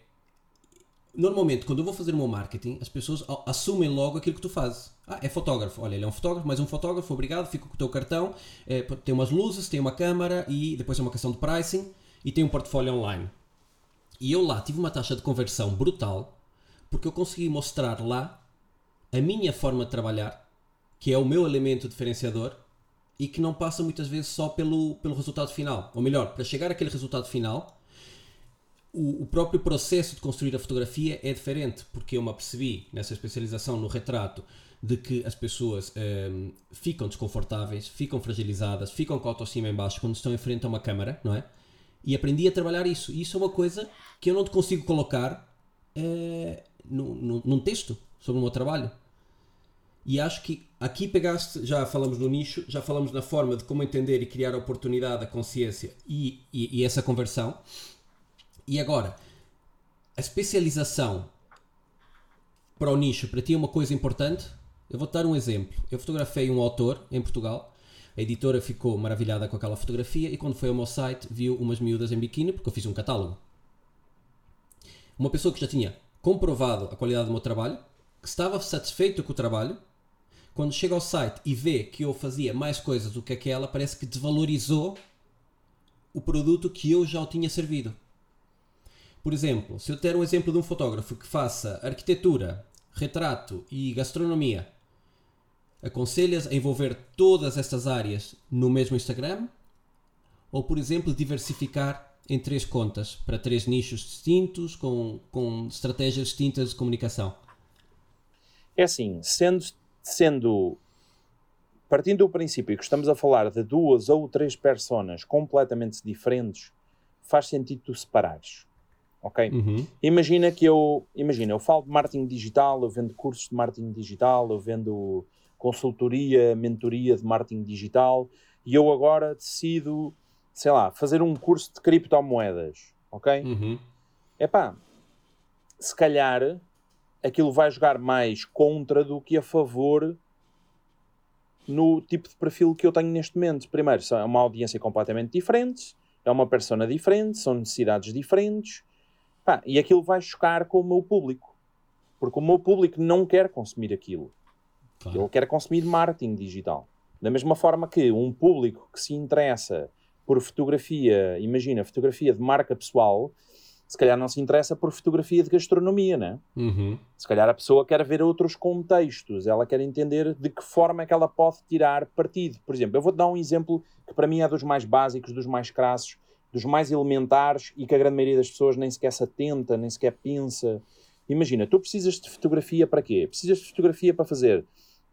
normalmente, quando eu vou fazer o meu marketing, as pessoas assumem logo aquilo que tu fazes. Ah, é fotógrafo. Olha, ele é um fotógrafo, mais um fotógrafo, obrigado, fico com o teu cartão. É, tem umas luzes, tem uma câmera e depois é uma questão de pricing e tem um portfólio online. E eu lá tive uma taxa de conversão brutal porque eu consegui mostrar lá a minha forma de trabalhar, que é o meu elemento diferenciador e que não passa muitas vezes só pelo, pelo resultado final. Ou melhor, para chegar àquele resultado final, o, o, próprio processo de construir a fotografia é diferente, porque eu me apercebi nessa especialização no retrato de que as pessoas um, ehm, ficam desconfortáveis, ficam fragilizadas, ficam com a autoestima em baixo quando estão em frente a uma câmera, não é? E aprendi a trabalhar isso. E isso é uma coisa que eu não te consigo colocar é, no, no, num texto sobre o meu trabalho. E acho que aqui pegaste, já falamos no nicho, já falamos na forma de como entender e criar a oportunidade, a consciência e, e, e essa conversão. E agora, a especialização para o nicho, para ti é uma coisa importante? Eu vou-te dar um exemplo. Eu fotografei um autor em Portugal, a editora ficou maravilhada com aquela fotografia e quando foi ao meu site viu umas miúdas em biquíni, porque eu fiz um catálogo. Uma pessoa que já tinha comprovado a qualidade do meu trabalho, que estava satisfeito com o trabalho, quando chega ao site e vê que eu fazia mais coisas do que aquela, parece que desvalorizou o produto que eu já o tinha servido. Por exemplo, se eu der um exemplo de um fotógrafo que faça arquitetura, retrato e gastronomia, aconselhas a envolver todas estas áreas no mesmo Instagram? Ou, por exemplo, diversificar em três contas para três nichos distintos, com, com estratégias distintas de comunicação? É assim, sendo, sendo partindo do princípio que estamos a falar de duas ou três personas completamente diferentes, faz sentido tu separares ok? Uhum. Imagina que eu, imagina, eu falo de marketing digital, eu vendo cursos de marketing digital, eu vendo consultoria, mentoria de marketing digital e eu agora decido, sei lá, fazer um curso de criptomoedas, ok? Uhum. Epá, se calhar aquilo vai jogar mais contra do que a favor no tipo de perfil que eu tenho neste momento. Primeiro, é uma audiência completamente diferente, é uma persona diferente, são necessidades diferentes, Pá, e aquilo vai chocar com o meu público. Porque o meu público não quer consumir aquilo. Claro. Ele quer consumir marketing digital. Da mesma forma que um público que se interessa por fotografia, imagina, fotografia de marca pessoal, se calhar não se interessa por fotografia de gastronomia, né? Uhum. Se calhar a pessoa quer ver outros contextos, ela quer entender de que forma é que ela pode tirar partido. Por exemplo, eu vou-te dar um exemplo que para mim é dos mais básicos, dos mais crassos, dos mais elementares e que a grande maioria das pessoas nem sequer se atenta, nem sequer pensa. Imagina, tu precisas de fotografia para quê? Precisas de fotografia para fazer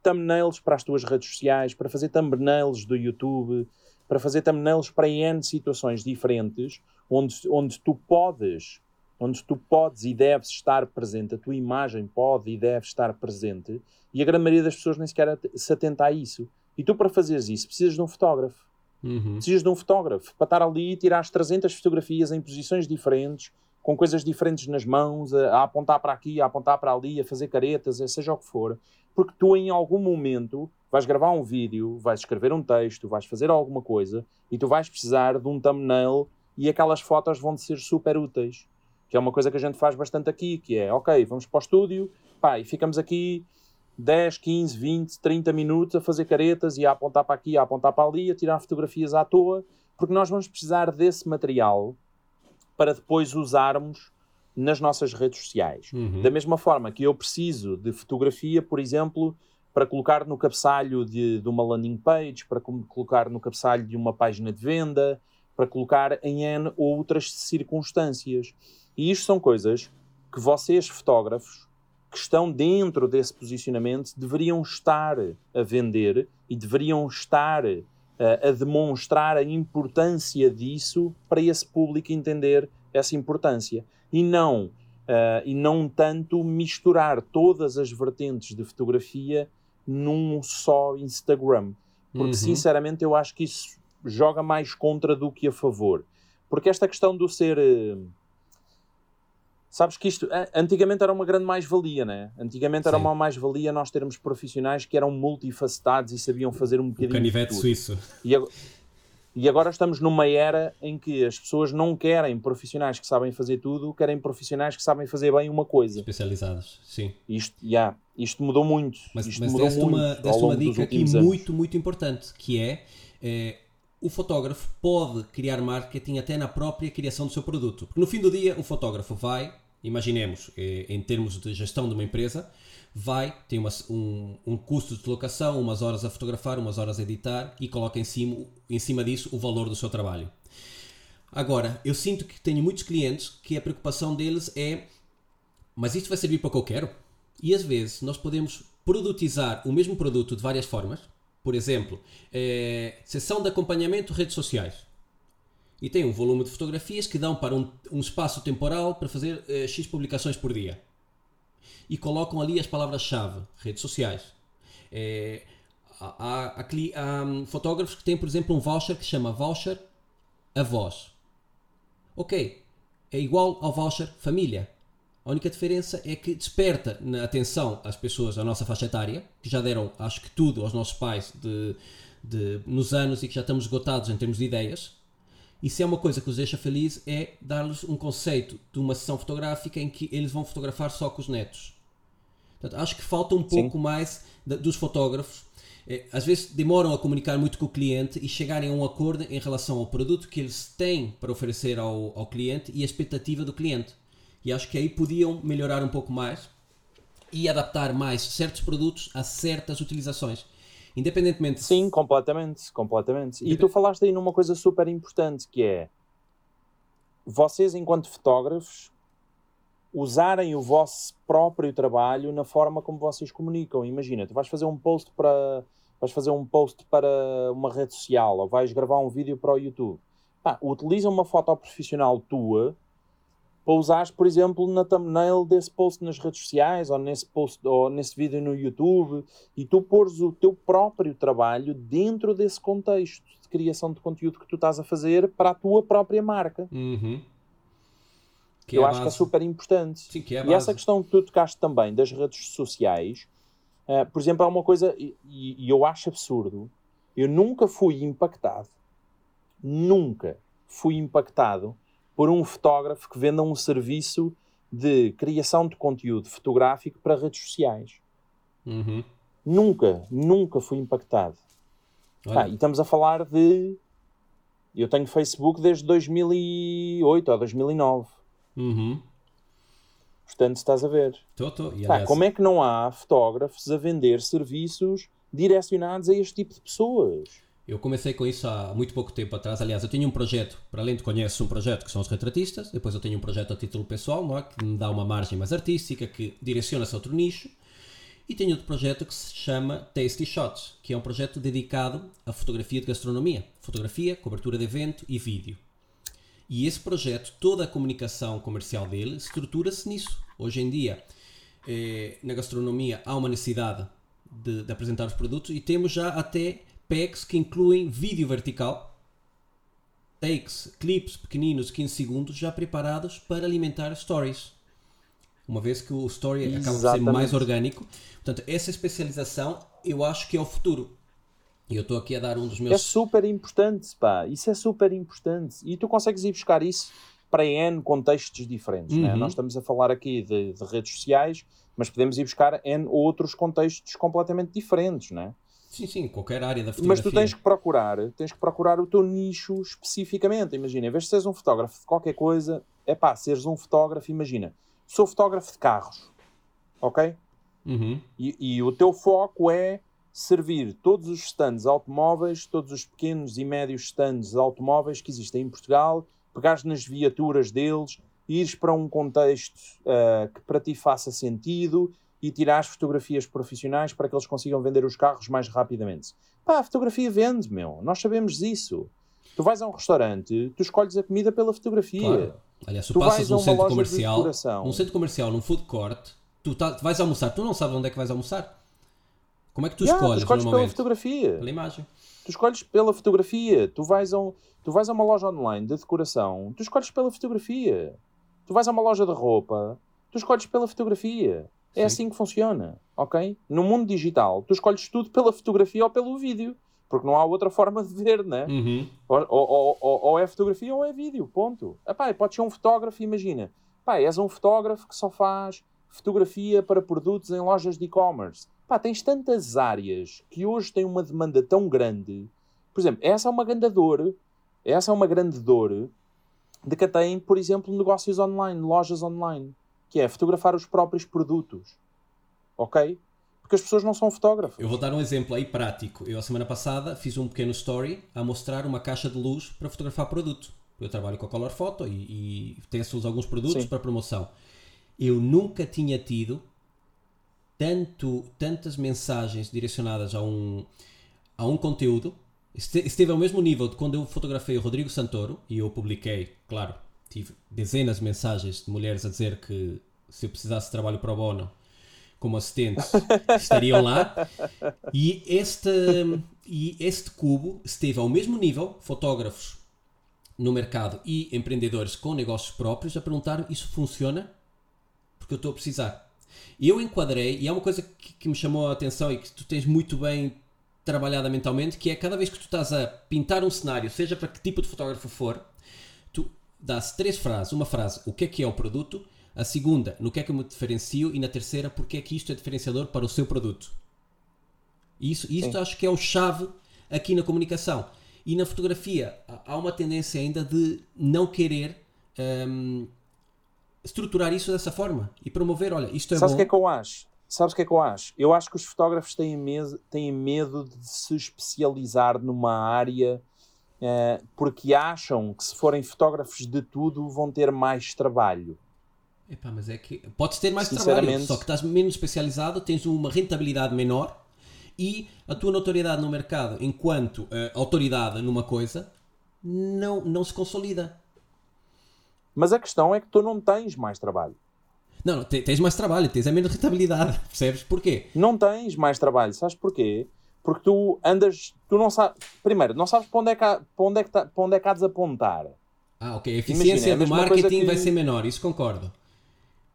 thumbnails para as tuas redes sociais, para fazer thumbnails do YouTube, para fazer thumbnails para N situações diferentes, onde, onde tu podes, onde tu podes e deves estar presente, a tua imagem pode e deve estar presente, e a grande maioria das pessoas nem sequer se atenta a isso. E tu, para fazeres isso, precisas de um fotógrafo. Uhum. Precisas de um fotógrafo para estar ali e tirar as 300 fotografias em posições diferentes, com coisas diferentes nas mãos, a, a, apontar para aqui, a apontar para ali, a fazer caretas, seja o que for, porque tu em algum momento vais gravar um vídeo, vais escrever um texto, vais fazer alguma coisa e tu vais precisar de um thumbnail e aquelas fotos vão ser super úteis. Que é uma coisa que a gente faz bastante aqui, que é, ok, vamos para o estúdio, pá, e ficamos aqui 10, 15, 20, 30 minutos a fazer caretas e a apontar para aqui, a apontar para ali, a tirar fotografias à toa, porque nós vamos precisar desse material para depois usarmos nas nossas redes sociais. Uhum. Da mesma forma que eu preciso de fotografia, por exemplo, para colocar no cabeçalho de, de uma landing page, para colocar no cabeçalho de uma página de venda, para colocar em N outras circunstâncias. E isto são coisas que vocês, fotógrafos, que estão dentro desse posicionamento deveriam estar a vender e deveriam estar a demonstrar a importância disso para esse público entender essa importância. E não uh, e não tanto misturar todas as vertentes de fotografia num só Instagram. Porque uhum. sinceramente eu acho que isso joga mais contra do que a favor. Porque esta questão do ser uh, Sabes que isto antigamente era uma grande mais-valia, né? Antigamente era Sim. uma mais-valia nós termos profissionais que eram multifacetados e sabiam fazer um bocadinho. O canivete suíço. E agora, E agora estamos numa era em que as pessoas não querem profissionais que sabem fazer tudo, querem profissionais que sabem fazer bem uma coisa. Especializados, sim. Isto, yeah, isto mudou muito. Mas, isto mas mudou deste muito uma, deste uma dica aqui anos. muito, muito importante, que é, eh, o fotógrafo pode criar marketing até na própria criação do seu produto. Porque no fim do dia, o fotógrafo vai, imaginemos, eh, em termos de gestão de uma empresa, vai, tem uma- um, um custo de deslocação, umas horas a fotografar, umas horas a editar e coloca em cima, em cima disso o valor do seu trabalho. Agora, eu sinto que tenho muitos clientes que a preocupação deles é mas isto vai servir para o que eu quero? E às vezes nós podemos produtizar o mesmo produto de várias formas. Por exemplo, eh, sessão de acompanhamento redes sociais. E tem um volume de fotografias que dão para um, um espaço temporal para fazer eh, X publicações por dia. E colocam ali as palavras-chave, redes sociais. Eh, há, há- há há, hum, fotógrafos que têm, por exemplo, um voucher que se chama voucher a voz. Ok, é igual ao voucher família. A única diferença é que desperta na atenção às pessoas da nossa faixa etária, que já deram, acho que tudo aos nossos pais de, de- nos anos e que já estamos esgotados em termos de ideias. E se é uma coisa que os deixa feliz é dar-lhes um conceito de uma sessão fotográfica em que eles vão fotografar só com os netos. Portanto, acho que falta um pouco mais da- dos fotógrafos. Eh, Às vezes demoram a comunicar muito com o cliente e chegarem a um acordo em relação ao produto que eles têm para oferecer ao, ao cliente e a expectativa do cliente. E acho que aí podiam melhorar um pouco mais e adaptar mais certos produtos a certas utilizações. Independentemente Sim, completamente, completamente. E tu falaste aí numa coisa super importante que é vocês, enquanto fotógrafos, usarem o vosso próprio trabalho na forma como vocês comunicam. Imagina, tu vais fazer um post para vais fazer um post para uma rede social ou vais gravar um vídeo para o YouTube. Pá, utiliza uma foto profissional tua para usares, por exemplo, na thumbnail desse post nas redes sociais ou nesse post ou nesse vídeo no YouTube e tu pôres o teu próprio trabalho dentro desse contexto de criação de conteúdo que tu estás a fazer para a tua própria marca. Uhum. Que eu é acho que é super importante. Sim, é e essa questão que tu tocaste também das redes sociais, eh, por exemplo, é uma coisa, e, e eu acho absurdo, eu nunca fui impactado, nunca fui impactado por um fotógrafo que venda um serviço de criação de conteúdo fotográfico para redes sociais. Uhum. Nunca, nunca fui impactado. Pá, e estamos a falar de. Eu tenho Facebook desde 2008 ou 2009. uhum. Portanto, estás a ver. Tô, tô. E, Pá, aliás, como é que não há fotógrafos a vender serviços direcionados a este tipo de pessoas? Eu comecei com isso há muito pouco tempo atrás. Aliás, eu tinha um projeto, para além de conheces um projeto que são os retratistas, depois eu tenho um projeto a título pessoal, não é? que me dá uma margem mais artística, que direciona-se a outro nicho. E tenho outro projeto que se chama Tasty Shots, que é um projeto dedicado à fotografia de gastronomia. Fotografia, cobertura de evento e vídeo. E esse projeto, toda a comunicação comercial dele, estrutura-se nisso. Hoje em dia, eh, na gastronomia, há uma necessidade de, de apresentar os produtos e temos já até packs que incluem vídeo vertical, takes, clips pequeninos, 15 segundos, já preparados para alimentar stories. Uma vez que o story acaba por ser Exatamente. mais orgânico. Portanto, essa especialização eu acho que é o futuro. E eu estou aqui a dar um dos É meus. super importante, pá. Isso é super importante. E tu consegues ir buscar isso para N contextos diferentes. né? Uhum. Nós estamos a falar aqui de, de redes sociais, mas podemos ir buscar N outros contextos completamente diferentes, né? Sim, sim, qualquer área da Mas fotografia. tu tens que procurar, tens que procurar o teu nicho especificamente. Imagina, em vez de seres um fotógrafo de qualquer coisa, é pá, seres um fotógrafo, imagina, sou fotógrafo de carros, ok? Uhum. E, e o teu foco é servir todos os stands automóveis, todos os pequenos e médios stands automóveis que existem em Portugal, pegares nas viaturas deles, ires para um contexto ah, que para ti faça sentido e tirares fotografias profissionais para que eles consigam vender os carros mais rapidamente. Pá, a fotografia vende, meu. Nós sabemos disso. Tu vais a um restaurante, tu escolhes a comida pela fotografia. Claro. Aliás, tu, Tu passas num centro comercial, num centro comercial, num food court, tu, tá, tu vais almoçar, tu não sabes onde é que vais almoçar. Como é que tu Yeah, escolhes, tu escolhes pela fotografia. Pela imagem. Tu escolhes pela fotografia. Tu vais, a um, tu vais a uma loja online de decoração, tu escolhes pela fotografia. Tu vais a uma loja de roupa, tu escolhes pela fotografia. É Sim. assim que funciona, ok? No mundo digital, tu escolhes tudo pela fotografia ou pelo vídeo. Porque não há outra forma de ver, né? Uhum. Ou, ou, ou, ou é fotografia ou é vídeo, ponto. Epá, pode ser um fotógrafo, imagina. Pá, és um fotógrafo que só faz fotografia para produtos em lojas de e-commerce. Pá, tens tantas áreas que hoje têm uma demanda tão grande. Por exemplo, essa é uma grande dor, essa é uma grande dor de que tem, por exemplo, negócios online, lojas online, que é fotografar os próprios produtos. Ok? Porque as pessoas não são fotógrafos. Eu vou dar um exemplo aí prático. Eu, a semana passada, fiz um pequeno story a mostrar uma caixa de luz para fotografar produto. Eu trabalho com a Color Photo e, e tenho alguns produtos Sim. para promoção. Eu nunca tinha tido tanto, tantas mensagens direcionadas a um, a um conteúdo. Este- Esteve ao mesmo nível de quando eu fotografei o Rodrigo Santoro e eu publiquei, claro, tive dezenas de mensagens de mulheres a dizer que se eu precisasse de trabalho pro bono como assistente estariam lá. E este, e este cubo esteve ao mesmo nível, fotógrafos no mercado e empreendedores com negócios próprios a perguntar isso funciona? Porque eu estou a precisar. E eu enquadrei, e é uma coisa que, que me chamou a atenção e que tu tens muito bem trabalhada mentalmente, que é cada vez que tu estás a pintar um cenário, seja para que tipo de fotógrafo for, tu dás três frases. Uma frase, o que é que é o produto? A segunda, no que é que eu me diferencio? E na terceira, porque é que isto é diferenciador para o seu produto? Isso, isto Sim. acho que é o chave aqui na comunicação. E na fotografia há- uma tendência ainda de não querer hum, estruturar isso dessa forma e promover, olha, isto é Sabes o bom. que é que eu acho? Sabes o que é que eu acho? Eu acho que os fotógrafos têm, têm medo de se especializar numa área eh, porque acham que se forem fotógrafos de tudo vão ter mais trabalho. Epá, mas é que podes ter mais trabalho, só que estás menos especializado, tens uma rentabilidade menor e a tua notoriedade no mercado enquanto eh, autoridade numa coisa não, não se consolida. Mas a questão é que tu não tens mais trabalho. Não, não, te- tens mais trabalho, tens a menos rentabilidade, percebes? Porquê? Não tens mais trabalho. Sabes porquê? Porque tu andas, tu não sabes. Primeiro, não sabes para onde é que, há- para onde é que, tá- para onde é que há de apontar. Ah, ok, a Imagina, eficiência é a do marketing que- vai ser menor, isso concordo.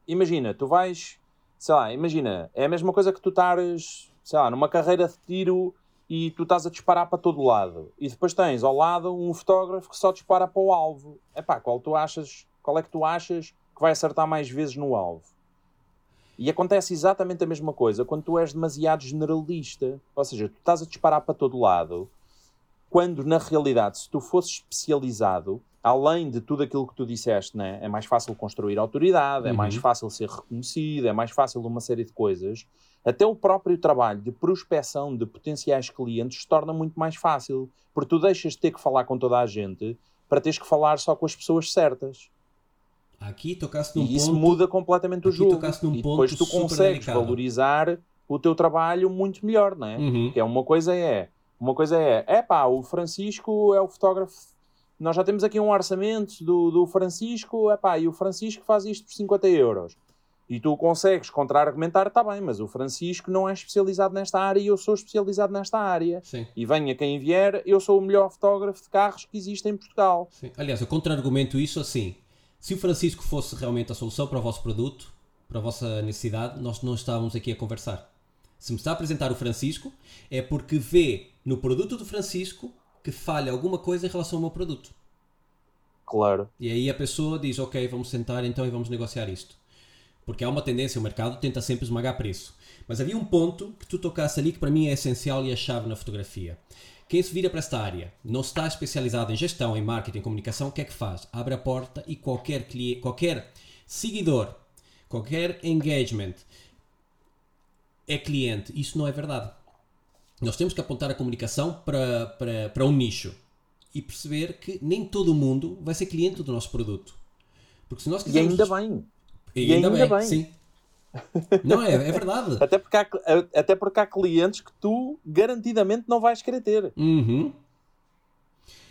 Imagina, tu vais, sei lá, imagina, é a mesma coisa que tu estares, sei lá, numa carreira de tiro e tu estás a disparar para todo lado. E depois tens ao lado um fotógrafo que só dispara para o alvo. Epá, qual tu achas, qual é que tu achas que vai acertar mais vezes no alvo? E acontece exatamente a mesma coisa quando tu és demasiado generalista. Ou seja, tu estás a disparar para todo lado, quando na realidade, se tu fosses especializado, além de tudo aquilo que tu disseste, né, é mais fácil construir autoridade, é Uhum. mais fácil ser reconhecido, é mais fácil uma série de coisas. Até o próprio trabalho de prospecção de potenciais clientes se torna muito mais fácil, porque tu deixas de ter que falar com toda a gente para teres que falar só com as pessoas certas. Aqui tocaste num E isso ponto. muda completamente o jogo. E depois tu consegues delicado. valorizar o teu trabalho muito melhor, não é? Uhum. Que é uma coisa é, uma coisa é, é pá, o Francisco é o fotógrafo. Nós já temos aqui um orçamento do, do Francisco, é pá, e o Francisco faz isto por 50 euros. E tu consegues contra-argumentar, está bem, mas o Francisco não é especializado nesta área e eu sou especializado nesta área. Sim, E venha quem vier, eu sou o melhor fotógrafo de carros que existe em Portugal. sim. Aliás, eu contra-argumento isso assim. Se o Francisco fosse realmente a solução para o vosso produto, para a vossa necessidade, nós não estávamos aqui a conversar. Se me está a apresentar o Francisco, é porque vê no produto do Francisco que falha alguma coisa em relação ao meu produto. Claro. E aí a pessoa diz, ok, vamos sentar então e vamos negociar isto. Porque há uma tendência, o mercado tenta sempre esmagar preço. Mas havia um ponto que tu tocaste ali que para mim é essencial e a chave na fotografia. Quem se vira para esta área, não está especializado em gestão, em marketing, em comunicação, o que é que faz? Abre a porta e qualquer, cliente, qualquer seguidor, qualquer engagement é cliente. Isso não é verdade. Nós temos que apontar a comunicação para, para, para um nicho e perceber que nem todo mundo vai ser cliente do nosso produto. Porque se nós E quisermos... ainda bem. E E ainda, ainda bem, bem. sim. Não, é, é verdade. Até porque, há, até porque há clientes que tu garantidamente não vais querer ter. Uhum.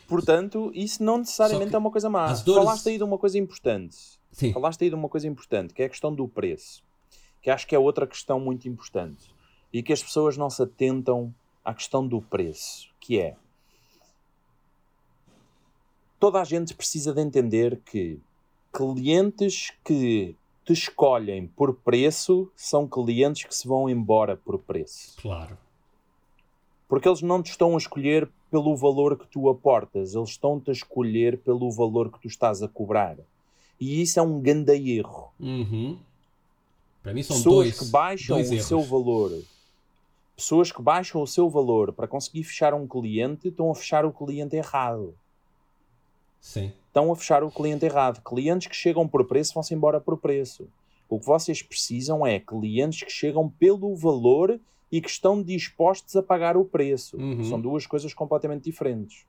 Portanto, isso não necessariamente é uma coisa má. dores- Falaste aí de uma coisa importante. Sim. Falaste aí de uma coisa importante, que é a questão do preço. Que acho que é outra questão muito importante. E que as pessoas não se atentam à questão do preço. Que é... Toda a gente precisa de entender que clientes que te escolhem por preço são clientes que se vão embora por preço. Claro. Porque eles não te estão a escolher pelo valor que tu aportas, eles estão-te a escolher pelo valor que tu estás a cobrar. E isso é um grande erro. Uhum. Para mim são Pessoas dois, que baixam dois o erros. seu valor, pessoas que baixam o seu valor para conseguir fechar um cliente, estão a fechar o cliente errado. Sim. Estão a fechar o cliente errado. Clientes que chegam por preço vão-se embora por preço. O que vocês precisam é clientes que chegam pelo valor e que estão dispostos a pagar o preço. Uhum. São duas coisas completamente diferentes.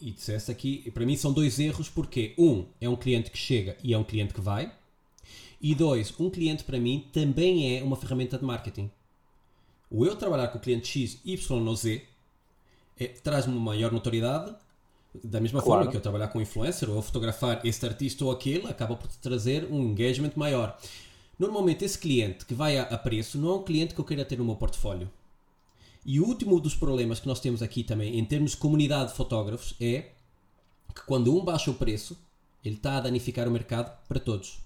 E disseste aqui, para mim são dois erros, porque um é um cliente que chega e é um cliente que vai, e dois, um cliente para mim também é uma ferramenta de marketing. O eu trabalhar com o cliente X, Y ou Z é- traz-me uma maior notoriedade, da mesma Claro. forma que eu trabalhar com influencer ou fotografar este artista ou aquele, acaba por te trazer um engagement maior. Normalmente esse cliente que vai a, a preço não é um cliente que eu queira ter no meu portfólio. E o último dos problemas que nós temos aqui também, em termos de comunidade de fotógrafos, é que quando um baixa o preço, ele está a danificar o mercado para todos.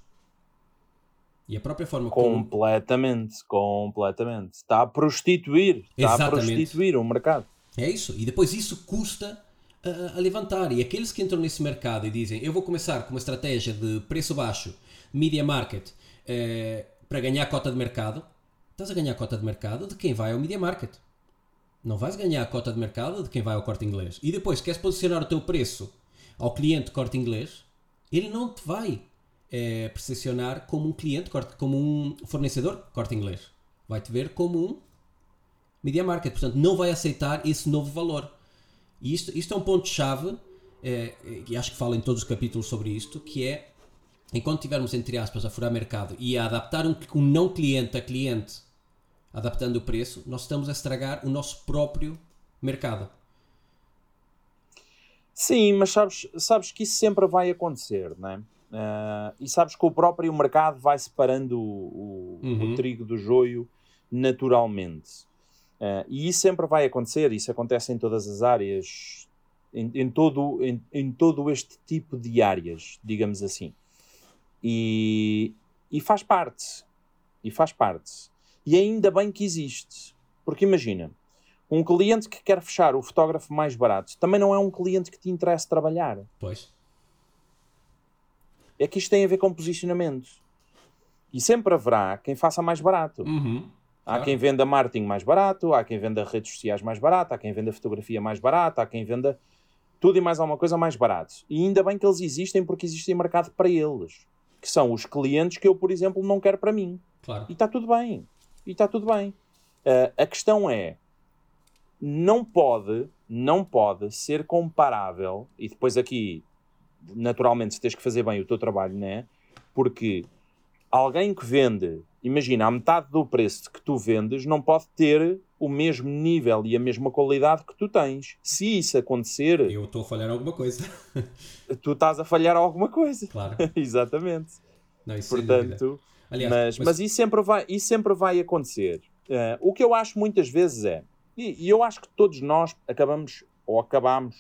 E a própria forma como. Completamente, completamente. Está a prostituir, está a Exatamente. prostituir o mercado. É isso. E depois isso custa a, levantar. E aqueles que entram nesse mercado e dizem eu vou começar com uma estratégia de preço baixo, media market, eh, para ganhar cota de mercado, estás a ganhar cota de mercado de quem vai ao media market. Não vais ganhar a cota de mercado de quem vai ao corte inglês. E depois queres posicionar o teu preço ao cliente corte inglês, ele não te vai eh, percepcionar como um cliente, corte, como um fornecedor corte inglês. Vai-te ver como um media market. Portanto, não vai aceitar esse novo valor. E isto, isto é um ponto-chave, eh, e acho que falo em todos os capítulos sobre isto, que é, enquanto tivermos, entre aspas, a furar mercado e a adaptar um, um não cliente a cliente, adaptando o preço, nós estamos a estragar o nosso próprio mercado. Sim, mas sabes, sabes que isso sempre vai acontecer, não é? Ah, e sabes que o próprio mercado vai separando o, o- Uhum. o trigo do joio naturalmente. Ah, e isso sempre vai acontecer, isso acontece em todas as áreas, em, em todo, em, em todo este tipo de áreas, digamos assim. E, e faz parte. E faz parte. E ainda bem que existe. Porque imagina, um cliente que quer fechar o fotógrafo mais barato também não é um cliente que te interessa trabalhar. Pois. É que isto tem a ver com posicionamento. E sempre haverá quem faça mais barato. Uhum. Há quem venda marketing mais barato, há quem venda redes sociais mais barato, há quem venda fotografia mais barata, há quem venda tudo e mais alguma coisa mais barato. E ainda bem que eles existem porque existe mercado para eles. Que são os clientes que eu, por exemplo, não quero para mim. Claro. E está tudo bem. E está tudo bem. Ah, a questão é, não pode, não pode ser comparável, e depois aqui, naturalmente, tens que fazer bem o teu trabalho, né? Porque alguém que vende, imagina, a metade do preço que tu vendes, não pode ter o mesmo nível e a mesma qualidade que tu tens. Se isso acontecer, Eu estou a falhar alguma coisa. tu estás a falhar alguma coisa. claro. Exatamente. Não, isso. Portanto, Aliás, mas, mas- mas isso, sempre vai, isso sempre vai acontecer. Eh, o que eu acho muitas vezes é, e, e eu acho que todos nós acabamos ou acabamos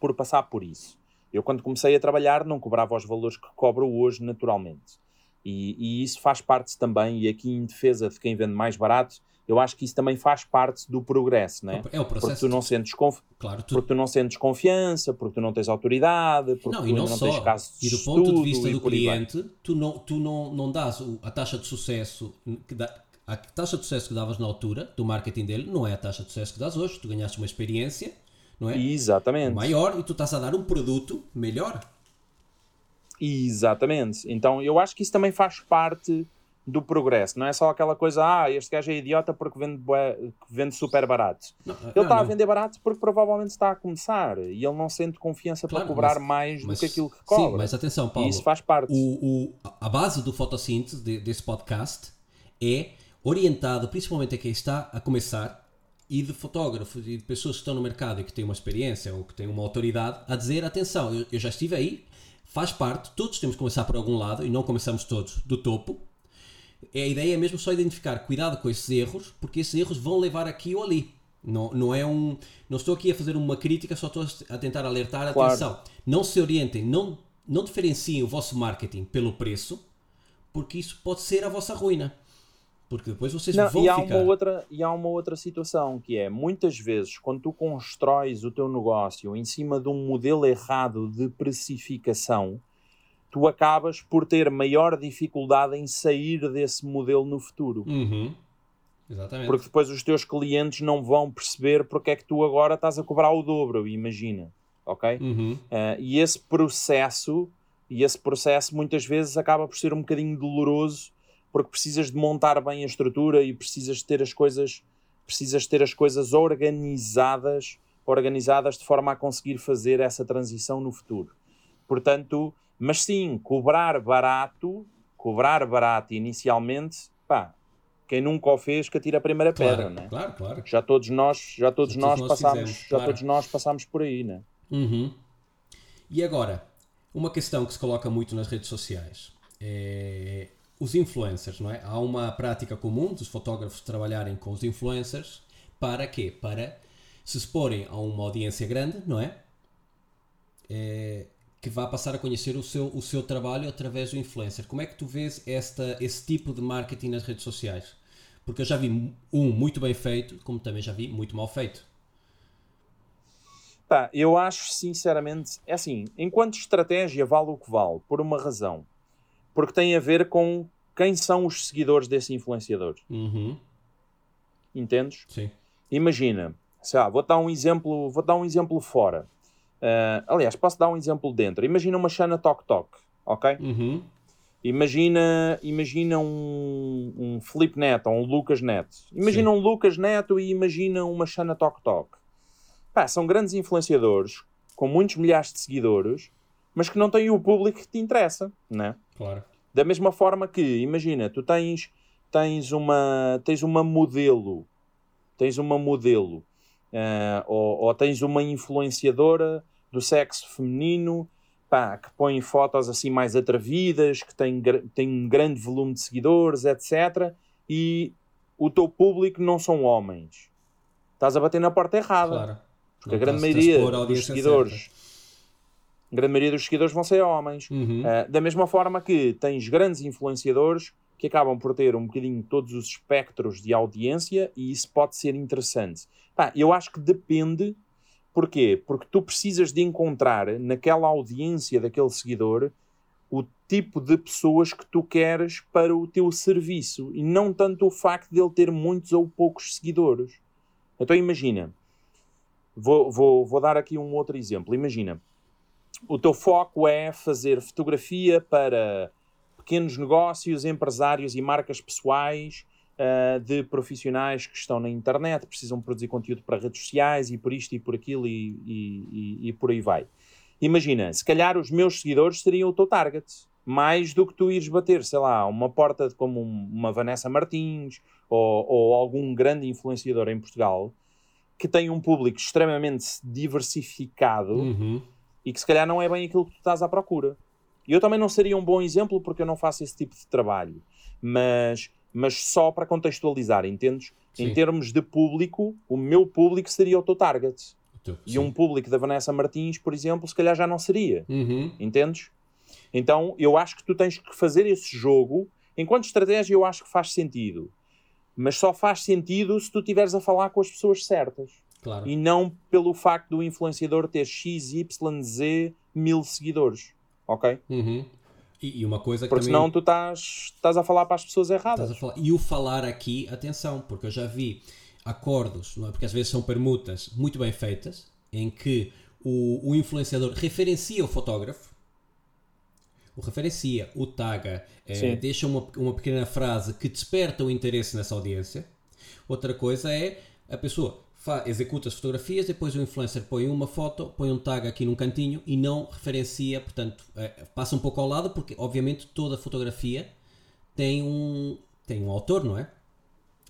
por passar por isso. Eu, quando comecei a trabalhar, não cobrava os valores que cobro hoje naturalmente. E, e isso faz parte também, e aqui em defesa de quem vende mais barato, eu acho que isso também faz parte do progresso, né? é o Porque processo. tu não sentes conf... Claro, tu, porque tu não sentes confiança, porque tu não tens autoridade, porque não, tu e não, não só. tens caso de E do ponto de vista do cliente, tu não, tu não, não dás a taxa de sucesso que dá, a taxa de sucesso que davas na altura do marketing dele não é a taxa de sucesso que dás hoje. Tu ganhaste uma experiência, não é? Exatamente. Maior e tu estás a dar um produto melhor. Exatamente. Então eu acho que isso também faz parte do progresso. Não é só aquela coisa, ah, este gajo é idiota porque vende, vende super barato. Não, Ele não, está a vender barato porque provavelmente está a começar e ele não sente confiança Claro, para cobrar mas- mais do Mas- que aquilo que cobra. Sim, mas atenção, Paulo. e isso faz parte. o, o- a base do fotossíntese de- desse podcast é orientado principalmente a quem está a começar e de fotógrafos e de pessoas que estão no mercado e que têm uma experiência ou que têm uma autoridade a dizer atenção, eu, eu já estive aí, faz parte, todos temos que começar por algum lado e não começamos todos do topo. A ideia é mesmo só identificar, cuidado com esses erros, porque esses erros vão levar aqui ou ali. Não, não é um. Não estou aqui a fazer uma crítica, só estou a tentar alertar a Claro. atenção. Não se orientem, não, não diferenciem o vosso marketing pelo preço, porque isso pode ser a vossa ruína. Porque depois vocês Não, vão e, há ficar. uma outra, e há uma outra situação que é muitas vezes quando tu constróis o teu negócio em cima de um modelo errado de precificação, tu acabas por ter maior dificuldade em sair desse modelo no futuro. Uhum. Exatamente. Porque depois os teus clientes não vão perceber porque é que tu agora estás a cobrar o dobro, imagina. Ok? Uhum. Uh, e esse processo, e esse processo muitas vezes acaba por ser um bocadinho doloroso porque precisas de montar bem a estrutura e precisas de ter as coisas, precisas ter as coisas organizadas, organizadas de forma a conseguir fazer essa transição no futuro. Portanto, mas sim, cobrar barato, cobrar barato inicialmente, pá, quem nunca o fez que atira a primeira Claro, pedra, né? claro, claro. Já todos nós, já todos Já nós todos nós passámos, fizemos, já claro. todos nós passámos por aí, né? Uhum. E agora, uma questão que se coloca muito nas redes sociais é os influencers, não é? Há uma prática comum dos fotógrafos trabalharem com os influencers para quê? Para se exporem a uma audiência grande, não é? É, que vá passar a conhecer o seu, o seu trabalho através do influencer. Como é que tu vês esta, esse tipo de marketing nas redes sociais? Porque eu já vi um muito bem feito, como também já vi muito mal feito. Pá, eu acho sinceramente, é assim, enquanto estratégia vale o que vale, por uma razão. Porque tem a ver com quem são os seguidores desse influenciador. Uhum. Entendes? Sim. Imagina, sei lá, vou dar um exemplo, vou dar um exemplo fora. Ah, aliás, posso dar um exemplo dentro. Imagina uma Xana Tok Tok, ok? Uhum. Imagina, imagina um, um Felipe Neto ou um Lucas Neto. Imagina um Lucas Neto e imagina uma Xana Tok Tok. Pá, são grandes influenciadores com muitos milhares de seguidores, mas que não têm o público que te interessa, né? Claro. Da mesma forma que, imagina, tu tens, tens, uma, tens uma modelo, tens uma modelo, ah, ou, ou tens uma influenciadora do sexo feminino, pá, que põe fotos assim mais atrevidas, que tem, tem um grande volume de seguidores, etc. E o teu público não são homens. Estás a bater na porta errada. Claro. Porque Não a grande maioria dos seguidores, a grande maioria dos seguidores vão ser homens. Uhum. Uh, da mesma forma que tens grandes influenciadores que acabam por ter um bocadinho todos os espectros de audiência e isso pode ser interessante. Pá, eu acho que depende. Porquê? Porque tu precisas de encontrar naquela audiência daquele seguidor o tipo de pessoas que tu queres para o teu serviço e não tanto o facto de ele ter muitos ou poucos seguidores. Então imagina, vou, vou, vou dar aqui um outro exemplo. Imagina, o teu foco é fazer fotografia para pequenos negócios, empresários e marcas pessoais ah, de profissionais que estão na internet, precisam produzir conteúdo para redes sociais e por isto e por aquilo e, e, e- e por aí vai. Imagina, se calhar os meus seguidores seriam o teu target, mais do que tu ires bater, sei lá, uma porta como um- uma Vanessa Martins ou, ou algum grande influenciador em Portugal que tem um público extremamente diversificado Uhum. E que se calhar não é bem aquilo que tu estás à procura. E eu também não seria um bom exemplo porque eu não faço esse tipo de trabalho, mas, mas só para contextualizar, entendes? Sim. Em termos de público, o meu público seria o teu target. O teu- E um público da Vanessa Martins, por exemplo, se calhar já não seria. Uhum. Entendes? Então eu acho que tu tens que fazer esse jogo. Enquanto estratégia, eu acho que faz sentido. Mas só faz sentido se tu estiveres a falar com as pessoas certas. Claro. E não pelo facto do influenciador ter X, Y, Z mil seguidores. Ok? Uhum. E, e uma coisa que Porque também senão tu estás, estás a falar para as pessoas erradas. falar. E o falar aqui, atenção, porque eu já vi acordos, não é? porque às vezes são permutas muito bem feitas, em que o, o influenciador referencia o fotógrafo, o referencia, o taga, Sim. deixa uma, uma pequena frase que desperta o interesse nessa audiência. Outra coisa é a pessoa executa as fotografias, depois o influencer põe uma foto, põe um tag aqui num cantinho e não referencia, portanto, eh, passa um pouco ao lado, porque obviamente toda fotografia tem um, tem um autor, não é?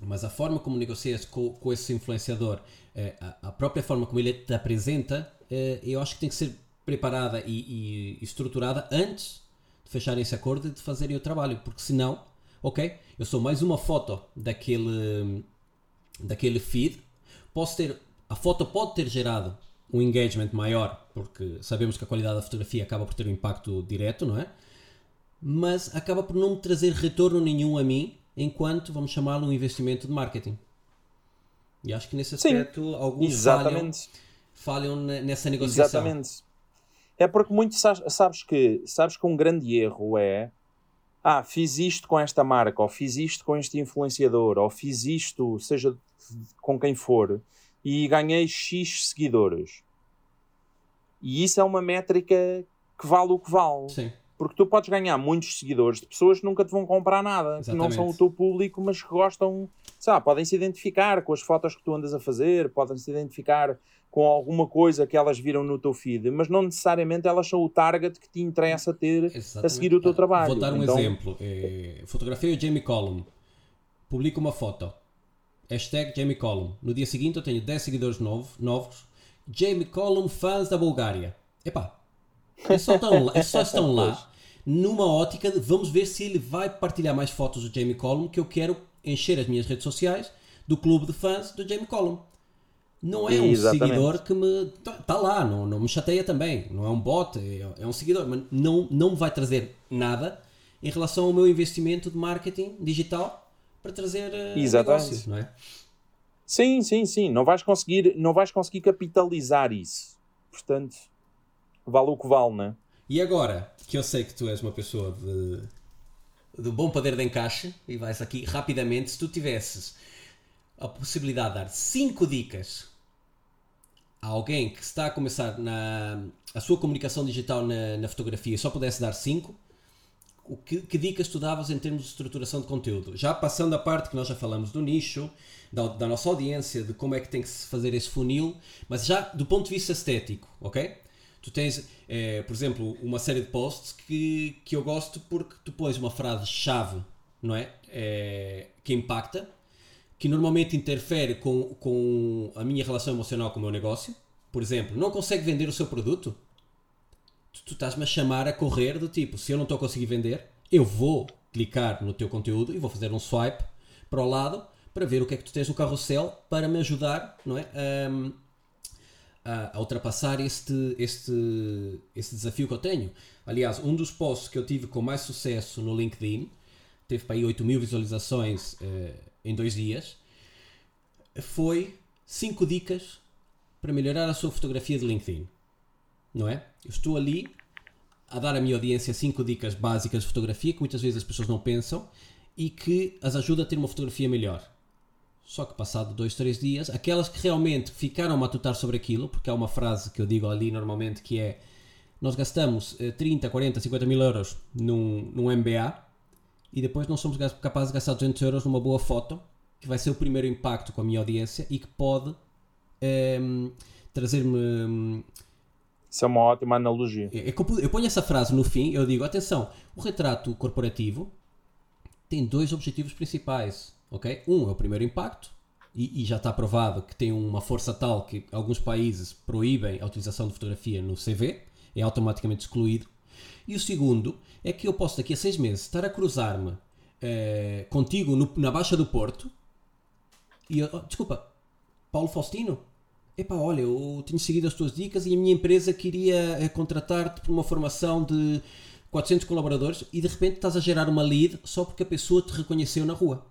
Mas a forma como negocias com, com esse influenciador, eh, a, própria forma como ele te apresenta, eh, eu acho que tem que ser preparada e, e- e estruturada antes de fecharem esse acordo e de fazerem o trabalho, porque senão, ok, eu sou mais uma foto daquele, daquele feed, posso ter, a foto pode ter gerado um engagement maior, porque sabemos que a qualidade da fotografia acaba por ter um impacto direto, não é? mas acaba por não me trazer retorno nenhum a mim enquanto, vamos chamá-lo, um investimento de marketing. E acho que nesse aspecto Sim, alguns exatamente. falham, falham nessa negociação. Exatamente. É porque muito sabes que, sabes que um grande erro é ah, fiz isto com esta marca, ou fiz isto com este influenciador, ou fiz isto, seja com quem for, e ganhei X seguidores. E isso é uma métrica que vale o que vale. Sim. Porque tu podes ganhar muitos seguidores de pessoas que nunca te vão comprar nada, Exatamente. que não são o teu público, mas que gostam, sabe, podem se identificar com as fotos que tu andas a fazer, podem se identificar com alguma coisa que elas viram no teu feed, mas não necessariamente elas são o target que te interessa ter Exatamente. a seguir o teu trabalho. Vou dar um então... exemplo. É, fotografia o Jamie Collum. Publico uma foto. Hashtag Jamie Collum. No dia seguinte eu tenho 10 seguidores novo, novos. Jamie Collum, fãs da Bulgária. Epá, é só, tão, é só estão lá numa ótica de vamos ver se ele vai partilhar mais fotos do Jamie Collum que eu quero encher as minhas redes sociais do clube de fãs do Jamie Collum não é um Exatamente. seguidor que me. Está tá lá, não, não me chateia também. Não é um bot, é, é um seguidor, mas não, não me vai trazer nada em relação ao meu investimento de marketing digital para trazer uh, negócios, não é? Sim, sim, sim. Não vais conseguir, não vais conseguir capitalizar isso. Portanto, vale o que vale, não é? E agora, que eu sei que tu és uma pessoa de, de bom poder de encaixe, e vais aqui rapidamente, se tu tivesses a possibilidade de dar 5 dicas a alguém que está a começar na, a sua comunicação digital na, na fotografia e só pudesse dar 5, que, que, dicas tu davas em termos de estruturação de conteúdo? Já passando a parte que nós já falamos do nicho, da, da, nossa audiência, de como é que tem que se fazer esse funil, mas já do ponto de vista estético, ok? Tu tens, é, por exemplo, uma série de posts que, que eu gosto porque tu pões uma frase-chave, não é? é? Que impacta que normalmente interfere com, com a minha relação emocional com o meu negócio. Por exemplo, não consegue vender o seu produto? Tu, tu estás-me a chamar a correr do tipo, se eu não estou a conseguir vender, eu vou clicar no teu conteúdo e vou fazer um swipe para o lado para ver o que é que tu tens no carrossel para me ajudar não é? A, ultrapassar este, este, este desafio que eu tenho. Aliás, um dos posts que eu tive com mais sucesso no LinkedIn teve para aí 8 mil visualizações. Eh, em dois dias, foi 5 dicas para melhorar a sua fotografia de LinkedIn. Não é? Eu estou ali a dar à minha audiência 5 dicas básicas de fotografia que muitas vezes as pessoas não pensam e que as ajuda a ter uma fotografia melhor. Só que passado dois, três dias, aquelas que realmente ficaram a matutar sobre aquilo, porque há uma frase que eu digo ali normalmente que é nós gastamos 30, 40, 50 mil euros num, num MBA e depois não somos capazes de gastar 200 euros numa boa foto, que vai ser o primeiro impacto com a minha audiência e que pode ehm, trazer-me. Isso é uma ótima analogia. É, é eu ponho essa frase no fim, eu digo: atenção, o retrato corporativo tem dois objetivos principais. Ok? Um é o primeiro impacto, e, e, já está provado que tem uma força tal que alguns países proíbem a utilização de fotografia no CV, é automaticamente excluído. E o segundo é que eu posso daqui a seis meses estar a cruzar-me eh, contigo no, na Baixa do Porto e eu, oh, desculpa, Paulo Faustino? Epá, olha, eu tenho seguido as tuas dicas e a minha empresa queria eh, contratar-te para uma formação de 400 colaboradores e de repente estás a gerar uma lead só porque a pessoa te reconheceu na rua.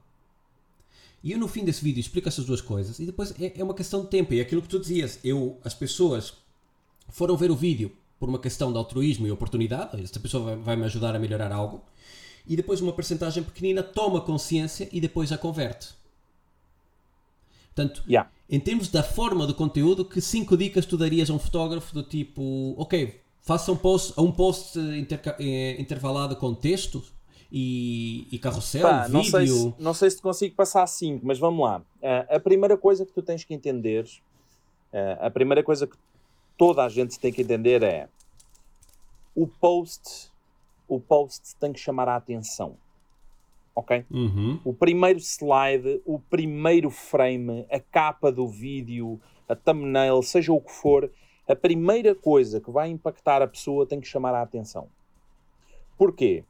E eu no fim desse vídeo explico essas duas coisas e depois é, é uma questão de tempo. E é aquilo que tu dizias, eu, as pessoas foram ver o vídeo por uma questão de altruísmo e oportunidade, esta pessoa vai, vai me ajudar a melhorar algo, e depois uma percentagem pequenina toma consciência e depois a converte. Portanto, yeah. em termos da forma do conteúdo, que cinco dicas tu darias a um fotógrafo do tipo, ok, faça um post, um post eh, intervalado com texto e, e carrossel, Pá, vídeo... Não sei, se, não sei se consigo passar cinco, mas vamos lá. Uh, a primeira coisa que tu tens que entender, uh, a primeira coisa que toda a gente tem que entender é o post, o post tem que chamar a atenção. Ok? Uhum. O primeiro slide, o primeiro frame, a capa do vídeo, a thumbnail, seja o que for, a primeira coisa que vai impactar a pessoa tem que chamar a atenção. Porquê?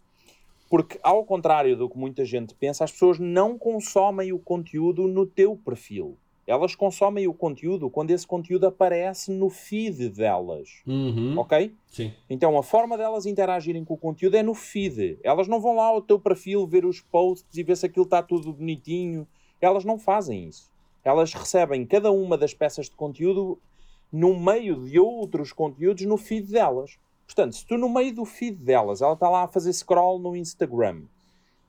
Porque, ao contrário do que muita gente pensa, as pessoas não consomem o conteúdo no teu perfil. Elas consomem o conteúdo quando esse conteúdo aparece no feed delas. Uhum. Ok? Sim. Então a forma delas interagirem com o conteúdo é no feed. Elas não vão lá ao teu perfil ver os posts e ver se aquilo está tudo bonitinho. Elas não fazem isso. Elas recebem cada uma das peças de conteúdo no meio de outros conteúdos no feed delas. Portanto, se tu no meio do feed delas, ela está lá a fazer scroll no Instagram,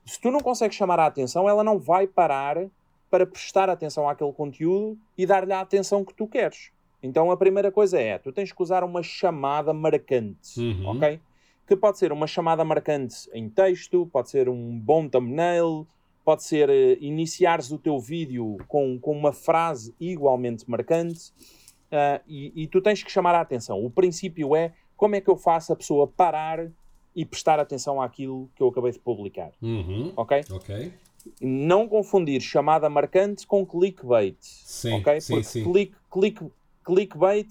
se tu não consegues chamar a atenção, ela não vai parar para prestar atenção àquele conteúdo e dar-lhe a atenção que tu queres. Então a primeira coisa é, tu tens que usar uma chamada marcante, Uhum. ok? Que pode ser uma chamada marcante em texto, pode ser um bom thumbnail, pode ser eh, iniciares o teu vídeo com, com uma frase igualmente marcante ah, e, e tu tens que chamar a atenção. O princípio é como é que eu faço a pessoa parar e prestar atenção àquilo que eu acabei de publicar, Uhum. ok? Ok. Não confundir chamada marcante com clickbait, Sim, ok? sim, Porque sim. click, click, clickbait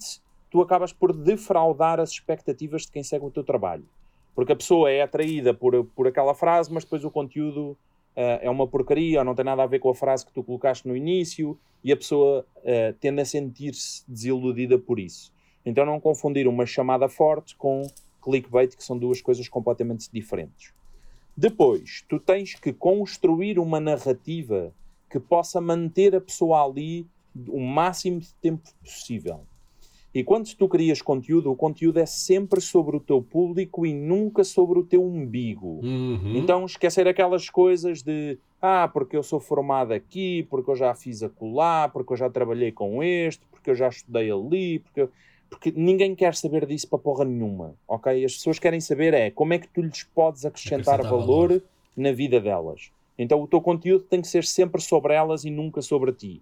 tu acabas por defraudar as expectativas de quem segue o teu trabalho. Porque a pessoa é atraída por, por aquela frase, mas depois o conteúdo ah, é uma porcaria ou não tem nada a ver com a frase que tu colocaste no início e a pessoa ah, tende a sentir-se desiludida por isso. Então não confundir uma chamada forte com clickbait, que são duas coisas completamente diferentes. Depois, tu tens que construir uma narrativa que possa manter a pessoa ali o máximo de tempo possível. E quando tu crias conteúdo, o conteúdo é sempre sobre o teu público e nunca sobre o teu umbigo. Uhum. Então esquecer aquelas coisas de ah, porque eu sou formado aqui, porque eu já fiz acolá, porque eu já trabalhei com este, porque eu já estudei ali, porque, eu- porque ninguém quer saber disso para porra nenhuma, ok? As pessoas querem saber é como é que tu lhes podes acrescentar, Acrescentar valor, valor. na vida delas. Então o teu conteúdo tem que ser sempre sobre elas e nunca sobre ti.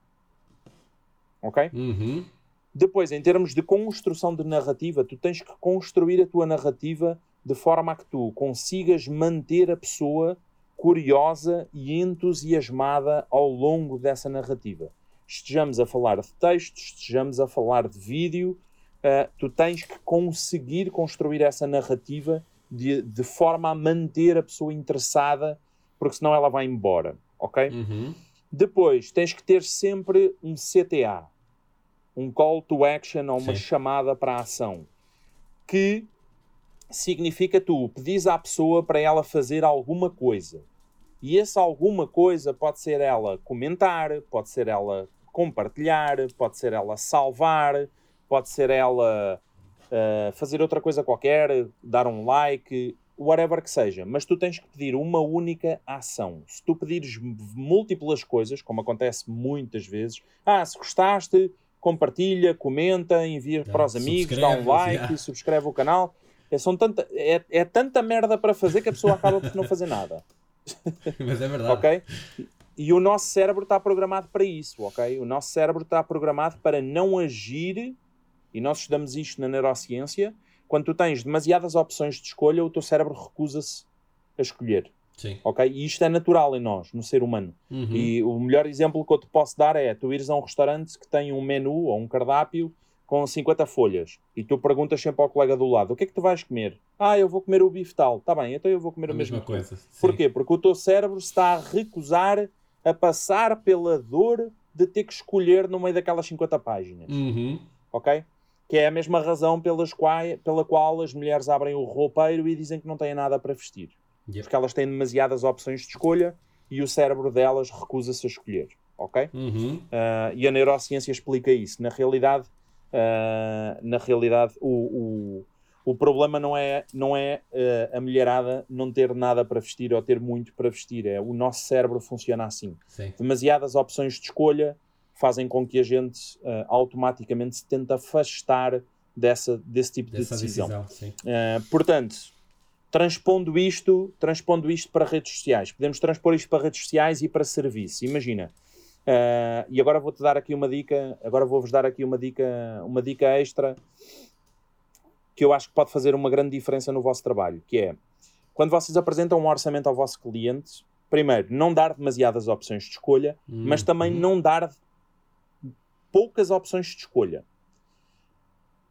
Ok? Uhum. Depois, em termos de construção de narrativa, tu tens que construir a tua narrativa de forma a que tu consigas manter a pessoa curiosa e entusiasmada ao longo dessa narrativa. Estejamos a falar de texto, estejamos a falar de vídeo, ah, tu tens que conseguir construir essa narrativa de, de forma a manter a pessoa interessada, porque senão ela vai embora, ok? Uhum. Depois, tens que ter sempre um CTA, um call to action ou uma Sim. chamada para a ação, que significa tu pedis à pessoa para ela fazer alguma coisa. E essa alguma coisa pode ser ela comentar, pode ser ela compartilhar, pode ser ela salvar, pode ser ela uh, fazer outra coisa qualquer, dar um like, whatever que seja. Mas tu tens que pedir uma única ação. Se tu pedires múltiplas coisas, como acontece muitas vezes, ah, se gostaste, compartilha, comenta, envia Ah, para os amigos, dá um like, yeah. subscreve o canal. É, são tanta, é, é tanta merda para fazer que a pessoa acaba por não fazer nada. Mas é verdade. Ok? E o nosso cérebro está programado para isso, ok? O nosso cérebro está programado para não agir, e nós estudamos isto na neurociência. Quando tu tens demasiadas opções de escolha, o teu cérebro recusa-se a escolher, Sim. ok? E isto é natural em nós, no ser humano. Uhum. E o melhor exemplo que eu te posso dar é tu ires a um restaurante que tem um menu ou um cardápio com 50 folhas e tu perguntas sempre ao colega do lado: o que é que tu vais comer? Ah, eu vou comer o bife tal. Tá bem, então eu vou comer a o mesmo mesma tu. coisa. Sim. Porquê? Porque o teu cérebro está a recusar a passar pela dor de ter que escolher no meio daquelas 50 páginas, Uhum. ok? Que é a mesma razão pelas quai, pela qual as mulheres abrem o roupeiro e dizem que não têm nada para vestir. Yep. Porque elas têm demasiadas opções de escolha e o cérebro delas recusa-se a escolher, ok? Uhum. Ah, e a neurociência explica isso. Na realidade, ah, na realidade o, o, o problema não é, não é ah, a mulherada não ter nada para vestir ou ter muito para vestir. É o nosso cérebro funciona assim. Sim. Demasiadas opções de escolha fazem com que a gente ah, automaticamente se tente afastar dessa, desse tipo Dessa de decisão. decisão. Uh, portanto, transpondo isto, transpondo isto para redes sociais, podemos transpor isto para redes sociais e para serviços. Imagina. uh, e agora vou-te dar aqui uma dica, agora vou-vos dar aqui uma dica, uma dica extra que eu acho que pode fazer uma grande diferença no vosso trabalho, que é quando vocês apresentam um orçamento ao vosso cliente, primeiro, não dar demasiadas opções de escolha, mas também Uhum. não dar poucas opções de escolha.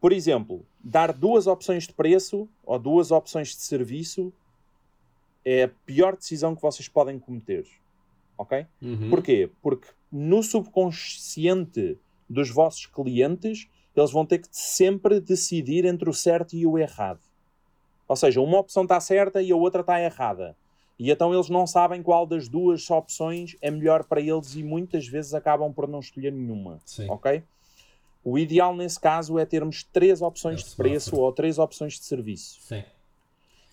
Por exemplo, dar duas opções de preço ou duas opções de serviço é a pior decisão que vocês podem cometer. Ok? Uhum. Porquê? Porque no subconsciente dos vossos clientes, eles vão ter que sempre decidir entre o certo e o errado. Ou seja, uma opção está certa e a outra está errada. E então eles não sabem qual das duas opções é melhor para eles e muitas vezes acabam por não escolher nenhuma. Sim. Ok? O ideal nesse caso é termos três opções É de preço ou três opções de serviço. Sim.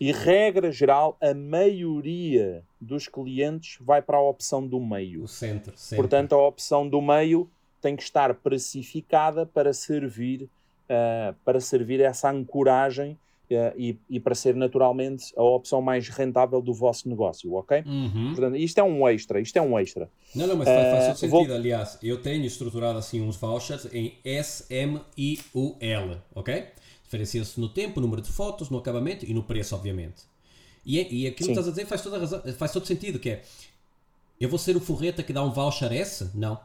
E regra geral, a maioria dos clientes vai para a opção do meio. O centro. Sempre. Portanto, a opção do meio tem que estar precificada para servir, ah, para servir essa ancoragem e, e para ser naturalmente a opção mais rentável do vosso negócio, ok? Uhum. Portanto, isto é um extra, isto é um extra. Não, não, mas faz, faz Eh, todo sentido. vou- Aliás, eu tenho estruturado assim uns vouchers em S, M e U, L, ok? Diferencia-se no tempo, número de fotos, no acabamento e no preço, obviamente. E, é- e aquilo que Sim. estás a dizer faz, toda a razão, faz todo sentido, que é... Eu vou ser o forreta que dá um voucher S? Não.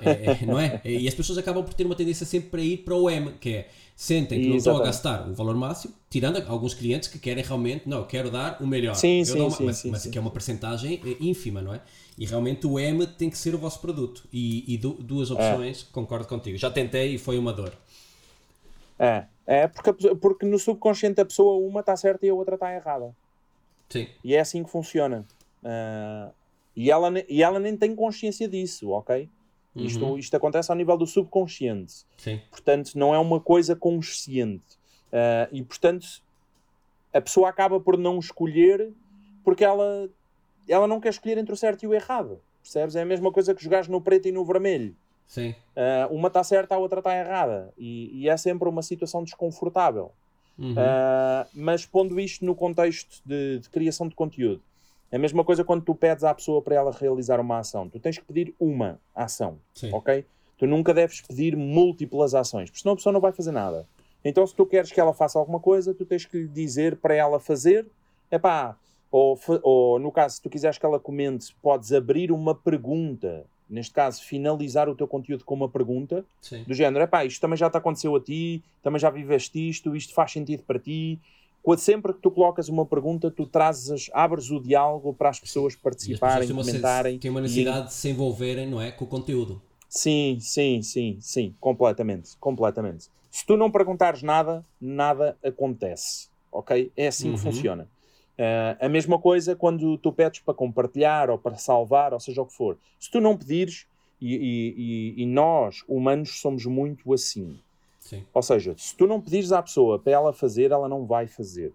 É, é, não é? E as pessoas acabam por ter uma tendência sempre para ir para o M, que é sentem que não estão a gastar o valor máximo, tirando alguns clientes que querem realmente, não, quero dar o melhor. Sim, sim, uma- sim, mas, sim, mas sim. que é uma percentagem eh, ínfima, não é? E realmente o M tem que ser o vosso produto. E, e du- duas opções, concordo contigo. Já tentei e foi uma dor. É, é porque, a porque no subconsciente da pessoa uma está certa e a outra está errada. Sim. E é assim que funciona. Ah, e, ela, e ela nem tem consciência disso, ok? Isto, Uhum. isto acontece ao nível do subconsciente. Sim. Portanto, não é uma coisa consciente. Ah, e, portanto, a pessoa acaba por não escolher porque ela, ela não quer escolher entre o certo e o errado. Percebes? É a mesma coisa que jogares no preto e no vermelho. Sim. Ah, uma está certa, a outra está errada. E, e é sempre uma situação desconfortável. Uhum. Ah, mas pondo isto no contexto de, de criação de conteúdo, a mesma coisa quando tu pedes à pessoa para ela realizar uma ação. Tu tens que pedir uma ação, Sim. ok? Tu nunca deves pedir múltiplas ações, porque senão a pessoa não vai fazer nada. Então, se tu queres que ela faça alguma coisa, tu tens que lhe dizer para ela fazer, epá, ou, fa- ou no caso, se tu quiseres que ela comente, podes abrir uma pergunta. Neste caso, finalizar o teu conteúdo com uma pergunta, Sim. do género, epá, isto também já te aconteceu a ti, também já viveste isto, isto faz sentido para ti. Sempre que tu colocas uma pergunta, tu trazes, abres o diálogo para as pessoas E as participarem, pessoas têm uma, comentarem. têm uma e- necessidade de se envolverem, não é? Com o conteúdo. Sim, sim, sim, sim, completamente, completamente. Se tu não perguntares nada, nada acontece, ok? É assim Uhum. que funciona. Ah, a mesma coisa quando tu pedes para compartilhar ou para salvar, ou seja o que for. Se tu não pedires, e, e- e- e nós, humanos, somos muito assim. Sim. Ou seja, se tu não pedires à pessoa para ela fazer, ela não vai fazer.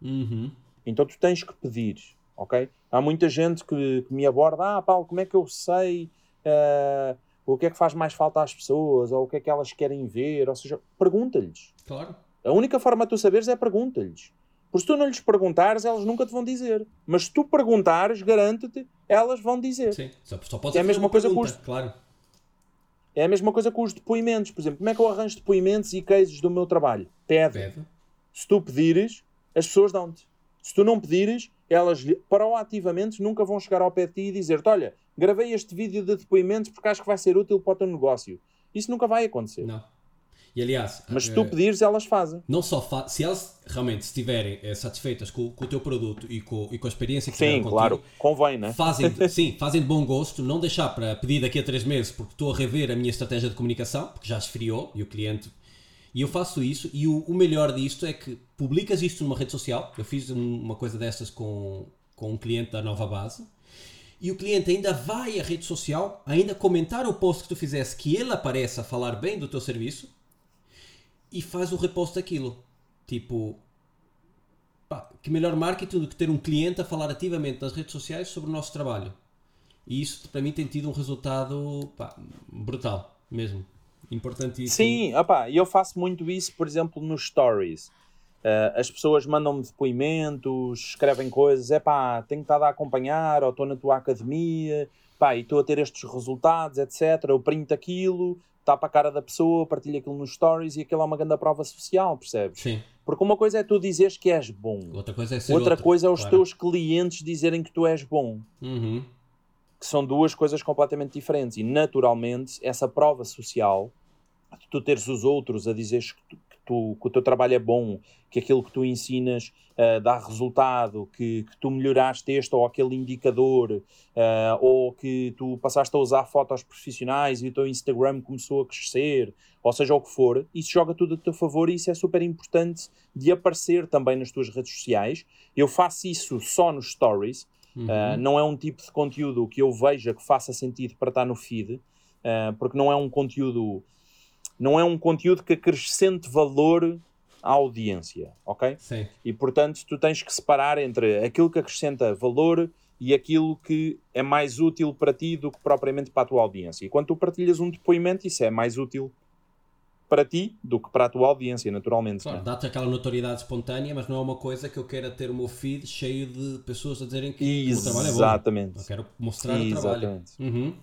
Uhum. Então tu tens que pedir, ok? Há muita gente que, que me aborda, ah Paulo, como é que eu sei eh, o que é que faz mais falta às pessoas, ou o que é que elas querem ver, ou seja, pergunta-lhes. Claro. A única forma de tu saberes é pergunta-lhes. Porque se tu não lhes perguntares, elas nunca te vão dizer. Mas se tu perguntares, garanto-te, elas vão dizer. Sim. Só, só pode É a mesma coisa com pergunta, os- Claro. É a mesma coisa com os depoimentos. Por exemplo, como é que eu arranjo depoimentos e cases do meu trabalho? Pede. Pede. Se tu pedires, as pessoas dão-te. Se tu não pedires, elas proativamente nunca vão chegar ao pé de ti e dizer-te: Olha, gravei este vídeo de depoimentos porque acho que vai ser útil para o teu negócio. Isso nunca vai acontecer. Não. E aliás, Mas se eh, tu pedires, elas fazem. não só fa se elas realmente estiverem eh, satisfeitas com, com o teu produto e com, e com a experiência que Sim, claro. contigo, Convém, né? fazem, sim, fazem de bom gosto, não deixar para pedir daqui a três meses porque estou a rever a minha estratégia de comunicação, porque já esfriou e o cliente. E eu faço isso, e o, o melhor disto é que publicas isto numa rede social. Eu fiz um- uma coisa destas com, com um cliente da nova base. E o cliente ainda vai à rede social, ainda comentar o post que tu fizesse, que ele apareça a falar bem do teu serviço e faz o repost daquilo. Tipo, pá, que melhor marketing do que ter um cliente a falar ativamente nas redes sociais sobre o nosso trabalho. E isso para mim tem tido um resultado pá, brutal, mesmo. Importantíssimo. Sim, opá, e eu faço muito isso, por exemplo, nos stories. Eh, as pessoas mandam-me depoimentos, escrevem coisas, é pá, tenho estado a acompanhar, ou estou na tua academia, pá, e estou a ter estes resultados, etc. Eu printo aquilo, para a cara da pessoa, partilho aquilo nos stories e aquilo é uma grande prova social, percebes? Sim. Porque uma coisa é tu dizeres que és bom, Outra coisa é ser outra outro, coisa é os claro. teus clientes dizerem que tu és bom Uhum. que são duas coisas completamente diferentes. E naturalmente, essa prova social, de tu teres os outros a dizer que tu, que o teu trabalho é bom, que aquilo que tu ensinas uh, dá resultado, que, que, tu melhoraste este ou aquele indicador, uh, ou que tu passaste a usar fotos profissionais e o teu Instagram começou a crescer, ou seja o que for, isso joga tudo a teu favor e isso é super importante de aparecer também nas tuas redes sociais. Eu faço isso só nos stories, uhum. uh, não é um tipo de conteúdo que eu veja que faça sentido para estar no feed, porque não é um conteúdo não é um conteúdo que acrescente valor à audiência, ok? Sim. E portanto tu tens que separar entre aquilo que acrescenta valor e aquilo que é mais útil para ti do que propriamente para a tua audiência. E quando tu partilhas um depoimento, isso é mais útil para ti do que para a tua audiência, naturalmente. Claro, dá-te aquela notoriedade espontânea, mas não é uma coisa que eu queira ter o meu feed cheio de pessoas a dizerem que o trabalho é bom. Exatamente. Eu quero mostrar Exatamente. o trabalho. Uhum.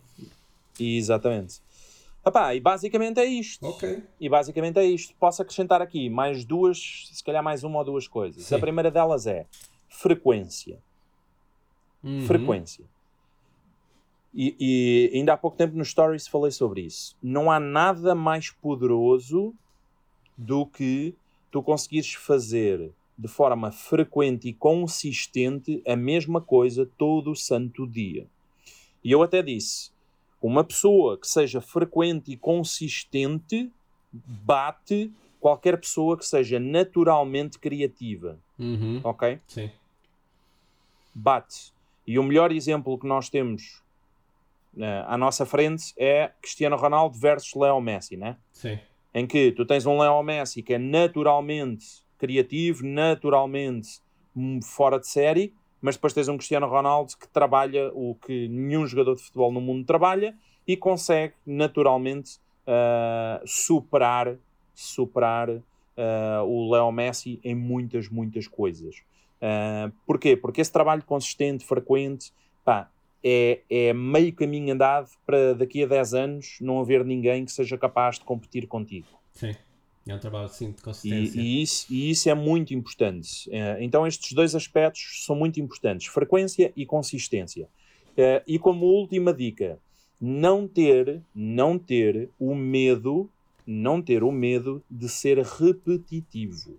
Exatamente. Epá, e basicamente é isto. Ok. E basicamente é isto. Posso acrescentar aqui mais duas, se calhar mais uma ou duas coisas. Sim. A primeira delas é frequência. Uhum. Frequência. E, e, ainda há pouco tempo nos stories falei sobre isso. Não há nada mais poderoso do que tu conseguires fazer de forma frequente e consistente a mesma coisa todo o santo dia. E eu até disse, uma pessoa que seja frequente e consistente bate qualquer pessoa que seja naturalmente criativa. Uhum. Ok? Sim. Bate. E o melhor exemplo que nós temos uh, à nossa frente é Cristiano Ronaldo versus Leo Messi, né? Sim. Em que tu tens um Leo Messi que é naturalmente criativo, naturalmente fora de série, mas depois tens um Cristiano Ronaldo que trabalha o que nenhum jogador de futebol no mundo trabalha e consegue naturalmente uh, superar, superar uh, o Leo Messi em muitas, muitas coisas. Uh, porquê? Porque esse trabalho consistente, frequente, pá, é, é meio caminho andado para daqui a 10 anos não haver ninguém que seja capaz de competir contigo. Sim. É um trabalho sim, de consistência. E, e, isso, e isso é muito importante. Uh, então, estes dois aspectos são muito importantes: frequência e consistência. Uh, e como última dica, não ter, não ter o medo, não ter o medo de ser repetitivo.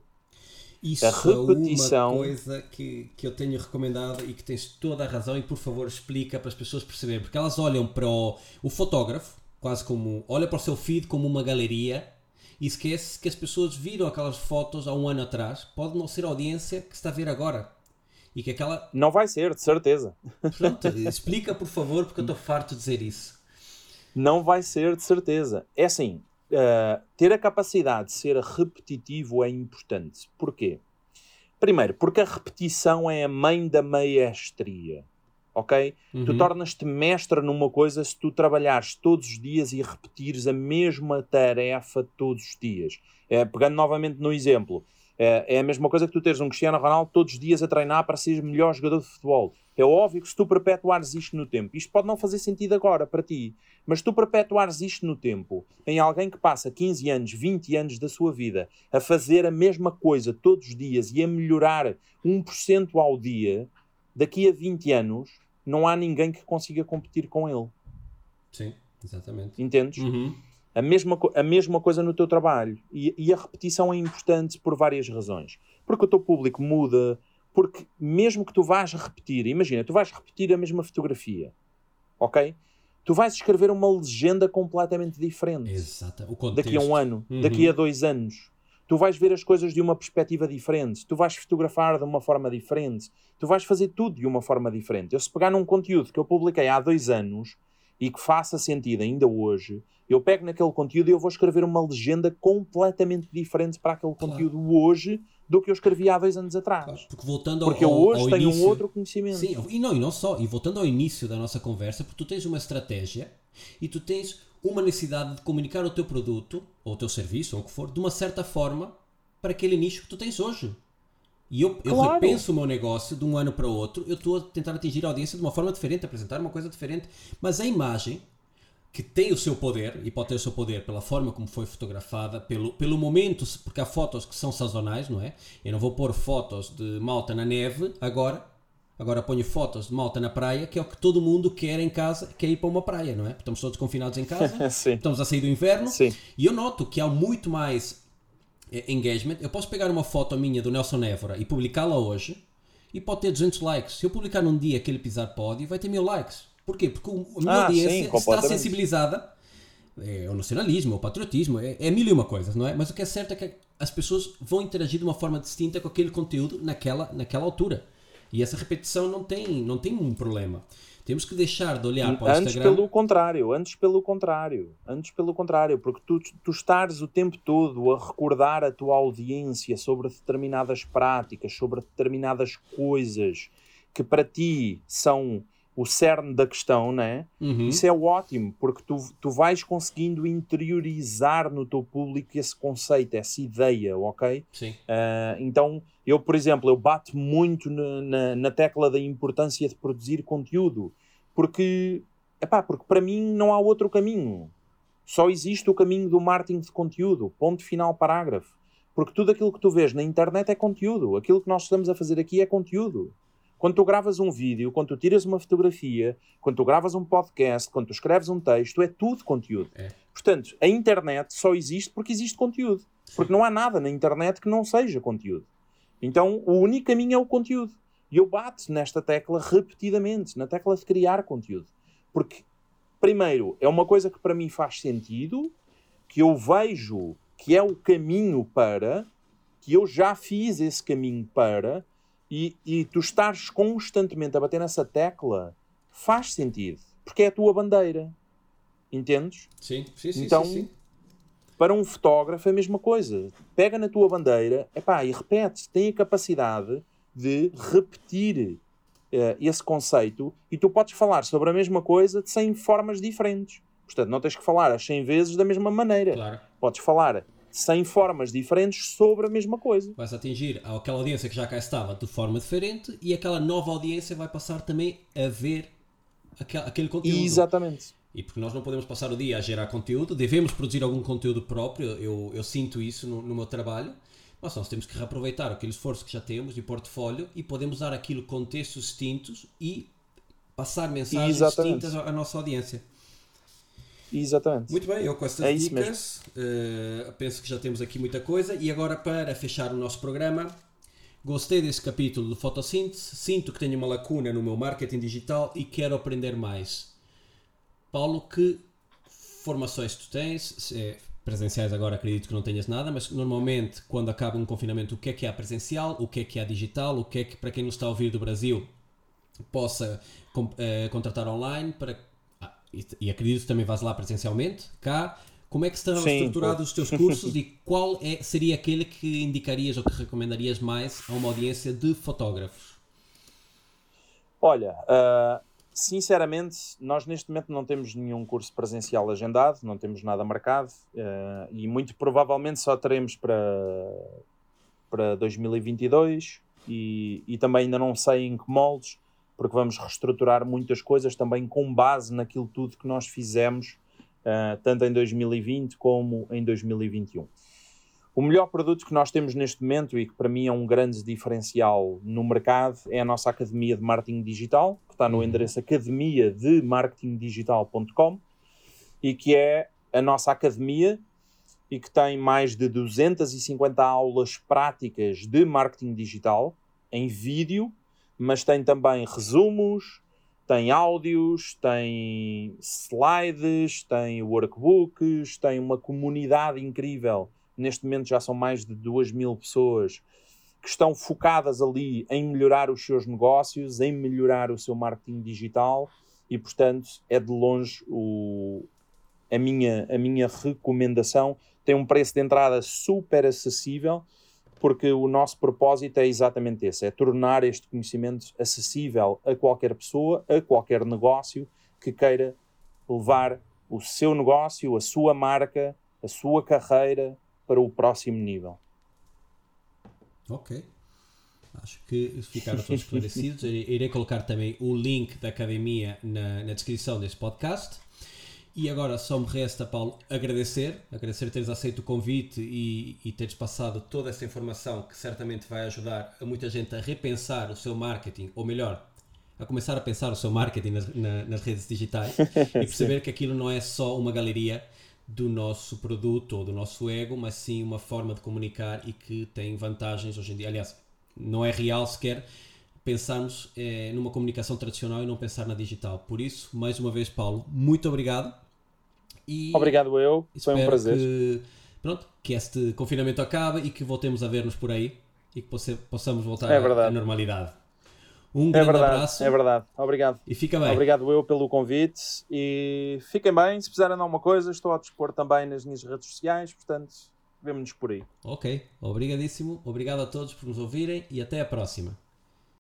Isso a repetição... é uma coisa que, que eu tenho recomendado e que tens toda a razão e por favor explica para as pessoas perceberem, porque elas olham para o, o fotógrafo, quase como, olha para o seu feed como uma galeria e esquece que as pessoas viram aquelas fotos há um ano atrás. Pode não ser a audiência que está a ver agora. E que aquela. Não vai ser, de certeza. Pronto, explica por favor, porque eu estou farto de dizer isso. Não vai ser, de certeza. É assim, uh, ter a capacidade de ser repetitivo é importante. Porquê? Primeiro, porque a repetição é a mãe da maestria ok? Uhum. Tu tornas-te mestre numa coisa se tu trabalhares todos os dias e repetires a mesma tarefa todos os dias. É, pegando novamente no exemplo, é, é, a mesma coisa que tu teres um Cristiano Ronaldo todos os dias a treinar para ser melhor jogador de futebol. É óbvio que se tu perpetuares isto no tempo, isto pode não fazer sentido agora para ti, mas se tu perpetuares isto no tempo, em alguém que passa 15 anos, 20 anos da sua vida a fazer a mesma coisa todos os dias e a melhorar 1% ao dia, daqui a 20 anos não há ninguém que consiga competir com ele. Sim, exatamente. Entendes? Uhum. A, mesma, a mesma coisa no teu trabalho. E, e, a repetição é importante por várias razões. Porque o teu público muda, porque mesmo que tu vás repetir, imagina, tu vais repetir a mesma fotografia, ok? Tu vais escrever uma legenda completamente diferente. Exato. Daqui a um ano, uhum. daqui a dois anos tu vais ver as coisas de uma perspectiva diferente, tu vais fotografar de uma forma diferente, tu vais fazer tudo de uma forma diferente. Eu, se pegar num conteúdo que eu publiquei há dois anos e que faça sentido ainda hoje, eu pego naquele conteúdo e eu vou escrever uma legenda completamente diferente para aquele claro. conteúdo hoje do que eu escrevi há dois anos atrás. Claro, porque voltando porque ao, eu hoje ao tenho início, um outro conhecimento. Sim, e não, e não só, e voltando ao início da nossa conversa, porque tu tens uma estratégia e tu tens uma necessidade de comunicar o teu produto, ou o teu serviço, ou o que for, de uma certa forma para aquele nicho que tu tens hoje. E eu, claro. eu repenso o meu negócio de um ano para o outro, eu estou a tentar atingir a audiência de uma forma diferente, apresentar uma coisa diferente, mas a imagem que tem o seu poder, e pode ter o seu poder pela forma como foi fotografada, pelo, pelo momento, porque há fotos que são sazonais, não é? Eu não vou pôr fotos de malta na neve agora, Agora ponho fotos de malta na praia, que é o que todo mundo quer em casa, quer ir para uma praia, não é? Estamos todos confinados em casa, estamos a sair do inverno, Sim. e eu noto que há muito mais engagement. Eu posso pegar uma foto minha do Nelson Évora e publicá-la hoje e pode ter 200 likes. Se eu publicar num dia que ele pisar pódio, vai ter mil likes. Porquê? Porque a minha Ah, audiência sim, está sensibilizada é, o nacionalismo, o patriotismo, é, é mil e uma coisas, não é? Mas o que é certo é que as pessoas vão interagir de uma forma distinta com aquele conteúdo naquela, naquela altura. E essa repetição não tem, não tem um problema. Temos que deixar de olhar para o Antes Instagram. pelo contrário, antes pelo contrário, antes pelo contrário, porque tu, tu estares o tempo todo a recordar a tua audiência sobre determinadas práticas, sobre determinadas coisas que para ti são o cerne da questão, né? Uhum. Isso é ótimo, porque tu, tu vais conseguindo interiorizar no teu público esse conceito, essa ideia, ok? Sim. Uh, então, eu, por exemplo, eu bato muito na, na, na, tecla da importância de produzir conteúdo, porque, epá, porque para mim não há outro caminho. Só existe o caminho do marketing de conteúdo, ponto final, parágrafo. Porque tudo aquilo que tu vês na internet é conteúdo. Aquilo que nós estamos a fazer aqui é conteúdo. Quando tu gravas um vídeo, quando tu tiras uma fotografia, quando tu gravas um podcast, quando tu escreves um texto, é tudo conteúdo. É. Portanto, a internet só existe porque existe conteúdo. Porque não há nada na internet que não seja conteúdo. Então, o único caminho é o conteúdo. E eu bato nesta tecla repetidamente, na tecla de criar conteúdo. Porque, primeiro, é uma coisa que para mim faz sentido, que eu vejo que é o caminho para, que eu já fiz esse caminho para, e, e tu estares constantemente a bater nessa tecla faz sentido. Porque é a tua bandeira. Entendes? Sim, sim, sim. Então, sim, sim. para um fotógrafo é a mesma coisa. Pega na tua bandeira epá, e repete. Tem a capacidade de repetir uh, esse conceito e tu podes falar sobre a mesma coisa de 100 formas diferentes. Portanto, não tens que falar as 100 vezes da mesma maneira. Claro. Podes falar 100 formas diferentes sobre a mesma coisa. Vais atingir aquela audiência que já cá estava de forma diferente e aquela nova audiência vai passar também a ver aquele, aquele conteúdo. Exatamente. E porque nós não podemos passar o dia a gerar conteúdo, devemos produzir algum conteúdo próprio, eu, eu sinto isso no, no meu trabalho, mas nós temos que reaproveitar aquele esforço que já temos de portfólio e podemos dar aquilo contextos distintos e passar mensagens Exatamente. distintas à, à nossa audiência. Exatamente. Muito bem, eu com estas É dicas uh, penso que já temos aqui muita coisa e agora para fechar o nosso programa gostei desse capítulo do fotossíntese, sinto que tenho uma lacuna no meu marketing digital e quero aprender mais. Paulo, que formações tu tens? É, presenciais agora acredito que não tenhas nada, mas normalmente quando acaba um confinamento o que é que há presencial, o que é que há digital, o que é que para quem não está a ouvir do Brasil possa uh, contratar online para e, e acredito que também vais lá presencialmente, cá, como é que estão Sim, estruturados os teus cursos e qual é, seria aquele que indicarias ou que recomendarias mais a uma audiência de fotógrafos? Olha, uh, sinceramente, nós neste momento não temos nenhum curso presencial agendado, não temos nada marcado uh, e muito provavelmente só teremos para, para 2022 e, e também ainda não sei em que moldes, porque vamos reestruturar muitas coisas também com base naquilo tudo que nós fizemos, uh, tanto em 2020 como em 2021. O melhor produto que nós temos neste momento e que para mim é um grande diferencial no mercado é a nossa Academia de Marketing Digital, que está no endereço academia de marketingdigital.com e que é a nossa academia e que tem mais de 250 aulas práticas de marketing digital em vídeo mas tem também resumos, tem áudios, tem slides, tem workbooks, tem uma comunidade incrível. Neste momento já são mais de 2 mil pessoas que estão focadas ali em melhorar os seus negócios, em melhorar o seu marketing digital e, portanto, é de longe o, a, minha, a minha recomendação. Tem um preço de entrada super acessível porque o nosso propósito é exatamente esse: é tornar este conhecimento acessível a qualquer pessoa, a qualquer negócio que queira levar o seu negócio, a sua marca, a sua carreira para o próximo nível. Ok. Acho que ficaram todos esclarecidos. Irei colocar também o link da academia na, na descrição deste podcast. E agora só me resta, Paulo, agradecer, agradecer teres aceito o convite e, e teres passado toda essa informação que certamente vai ajudar a muita gente a repensar o seu marketing, ou melhor, a começar a pensar o seu marketing nas, na, nas redes digitais e perceber que aquilo não é só uma galeria do nosso produto ou do nosso ego, mas sim uma forma de comunicar e que tem vantagens hoje em dia. Aliás, não é real sequer pensarmos eh, numa comunicação tradicional e não pensar na digital. Por isso, mais uma vez, Paulo, muito obrigado. E Obrigado eu, foi um prazer. Que, pronto, que este confinamento acabe e que voltemos a ver-nos por aí e que possamos voltar é à normalidade. Um é grande verdade, abraço. É verdade, obrigado. E fica bem. Obrigado eu pelo convite e fiquem bem. Se precisarem de alguma coisa, estou a dispor também nas minhas redes sociais, portanto, vemo-nos por aí. Ok, obrigadíssimo. Obrigado a todos por nos ouvirem e até a próxima.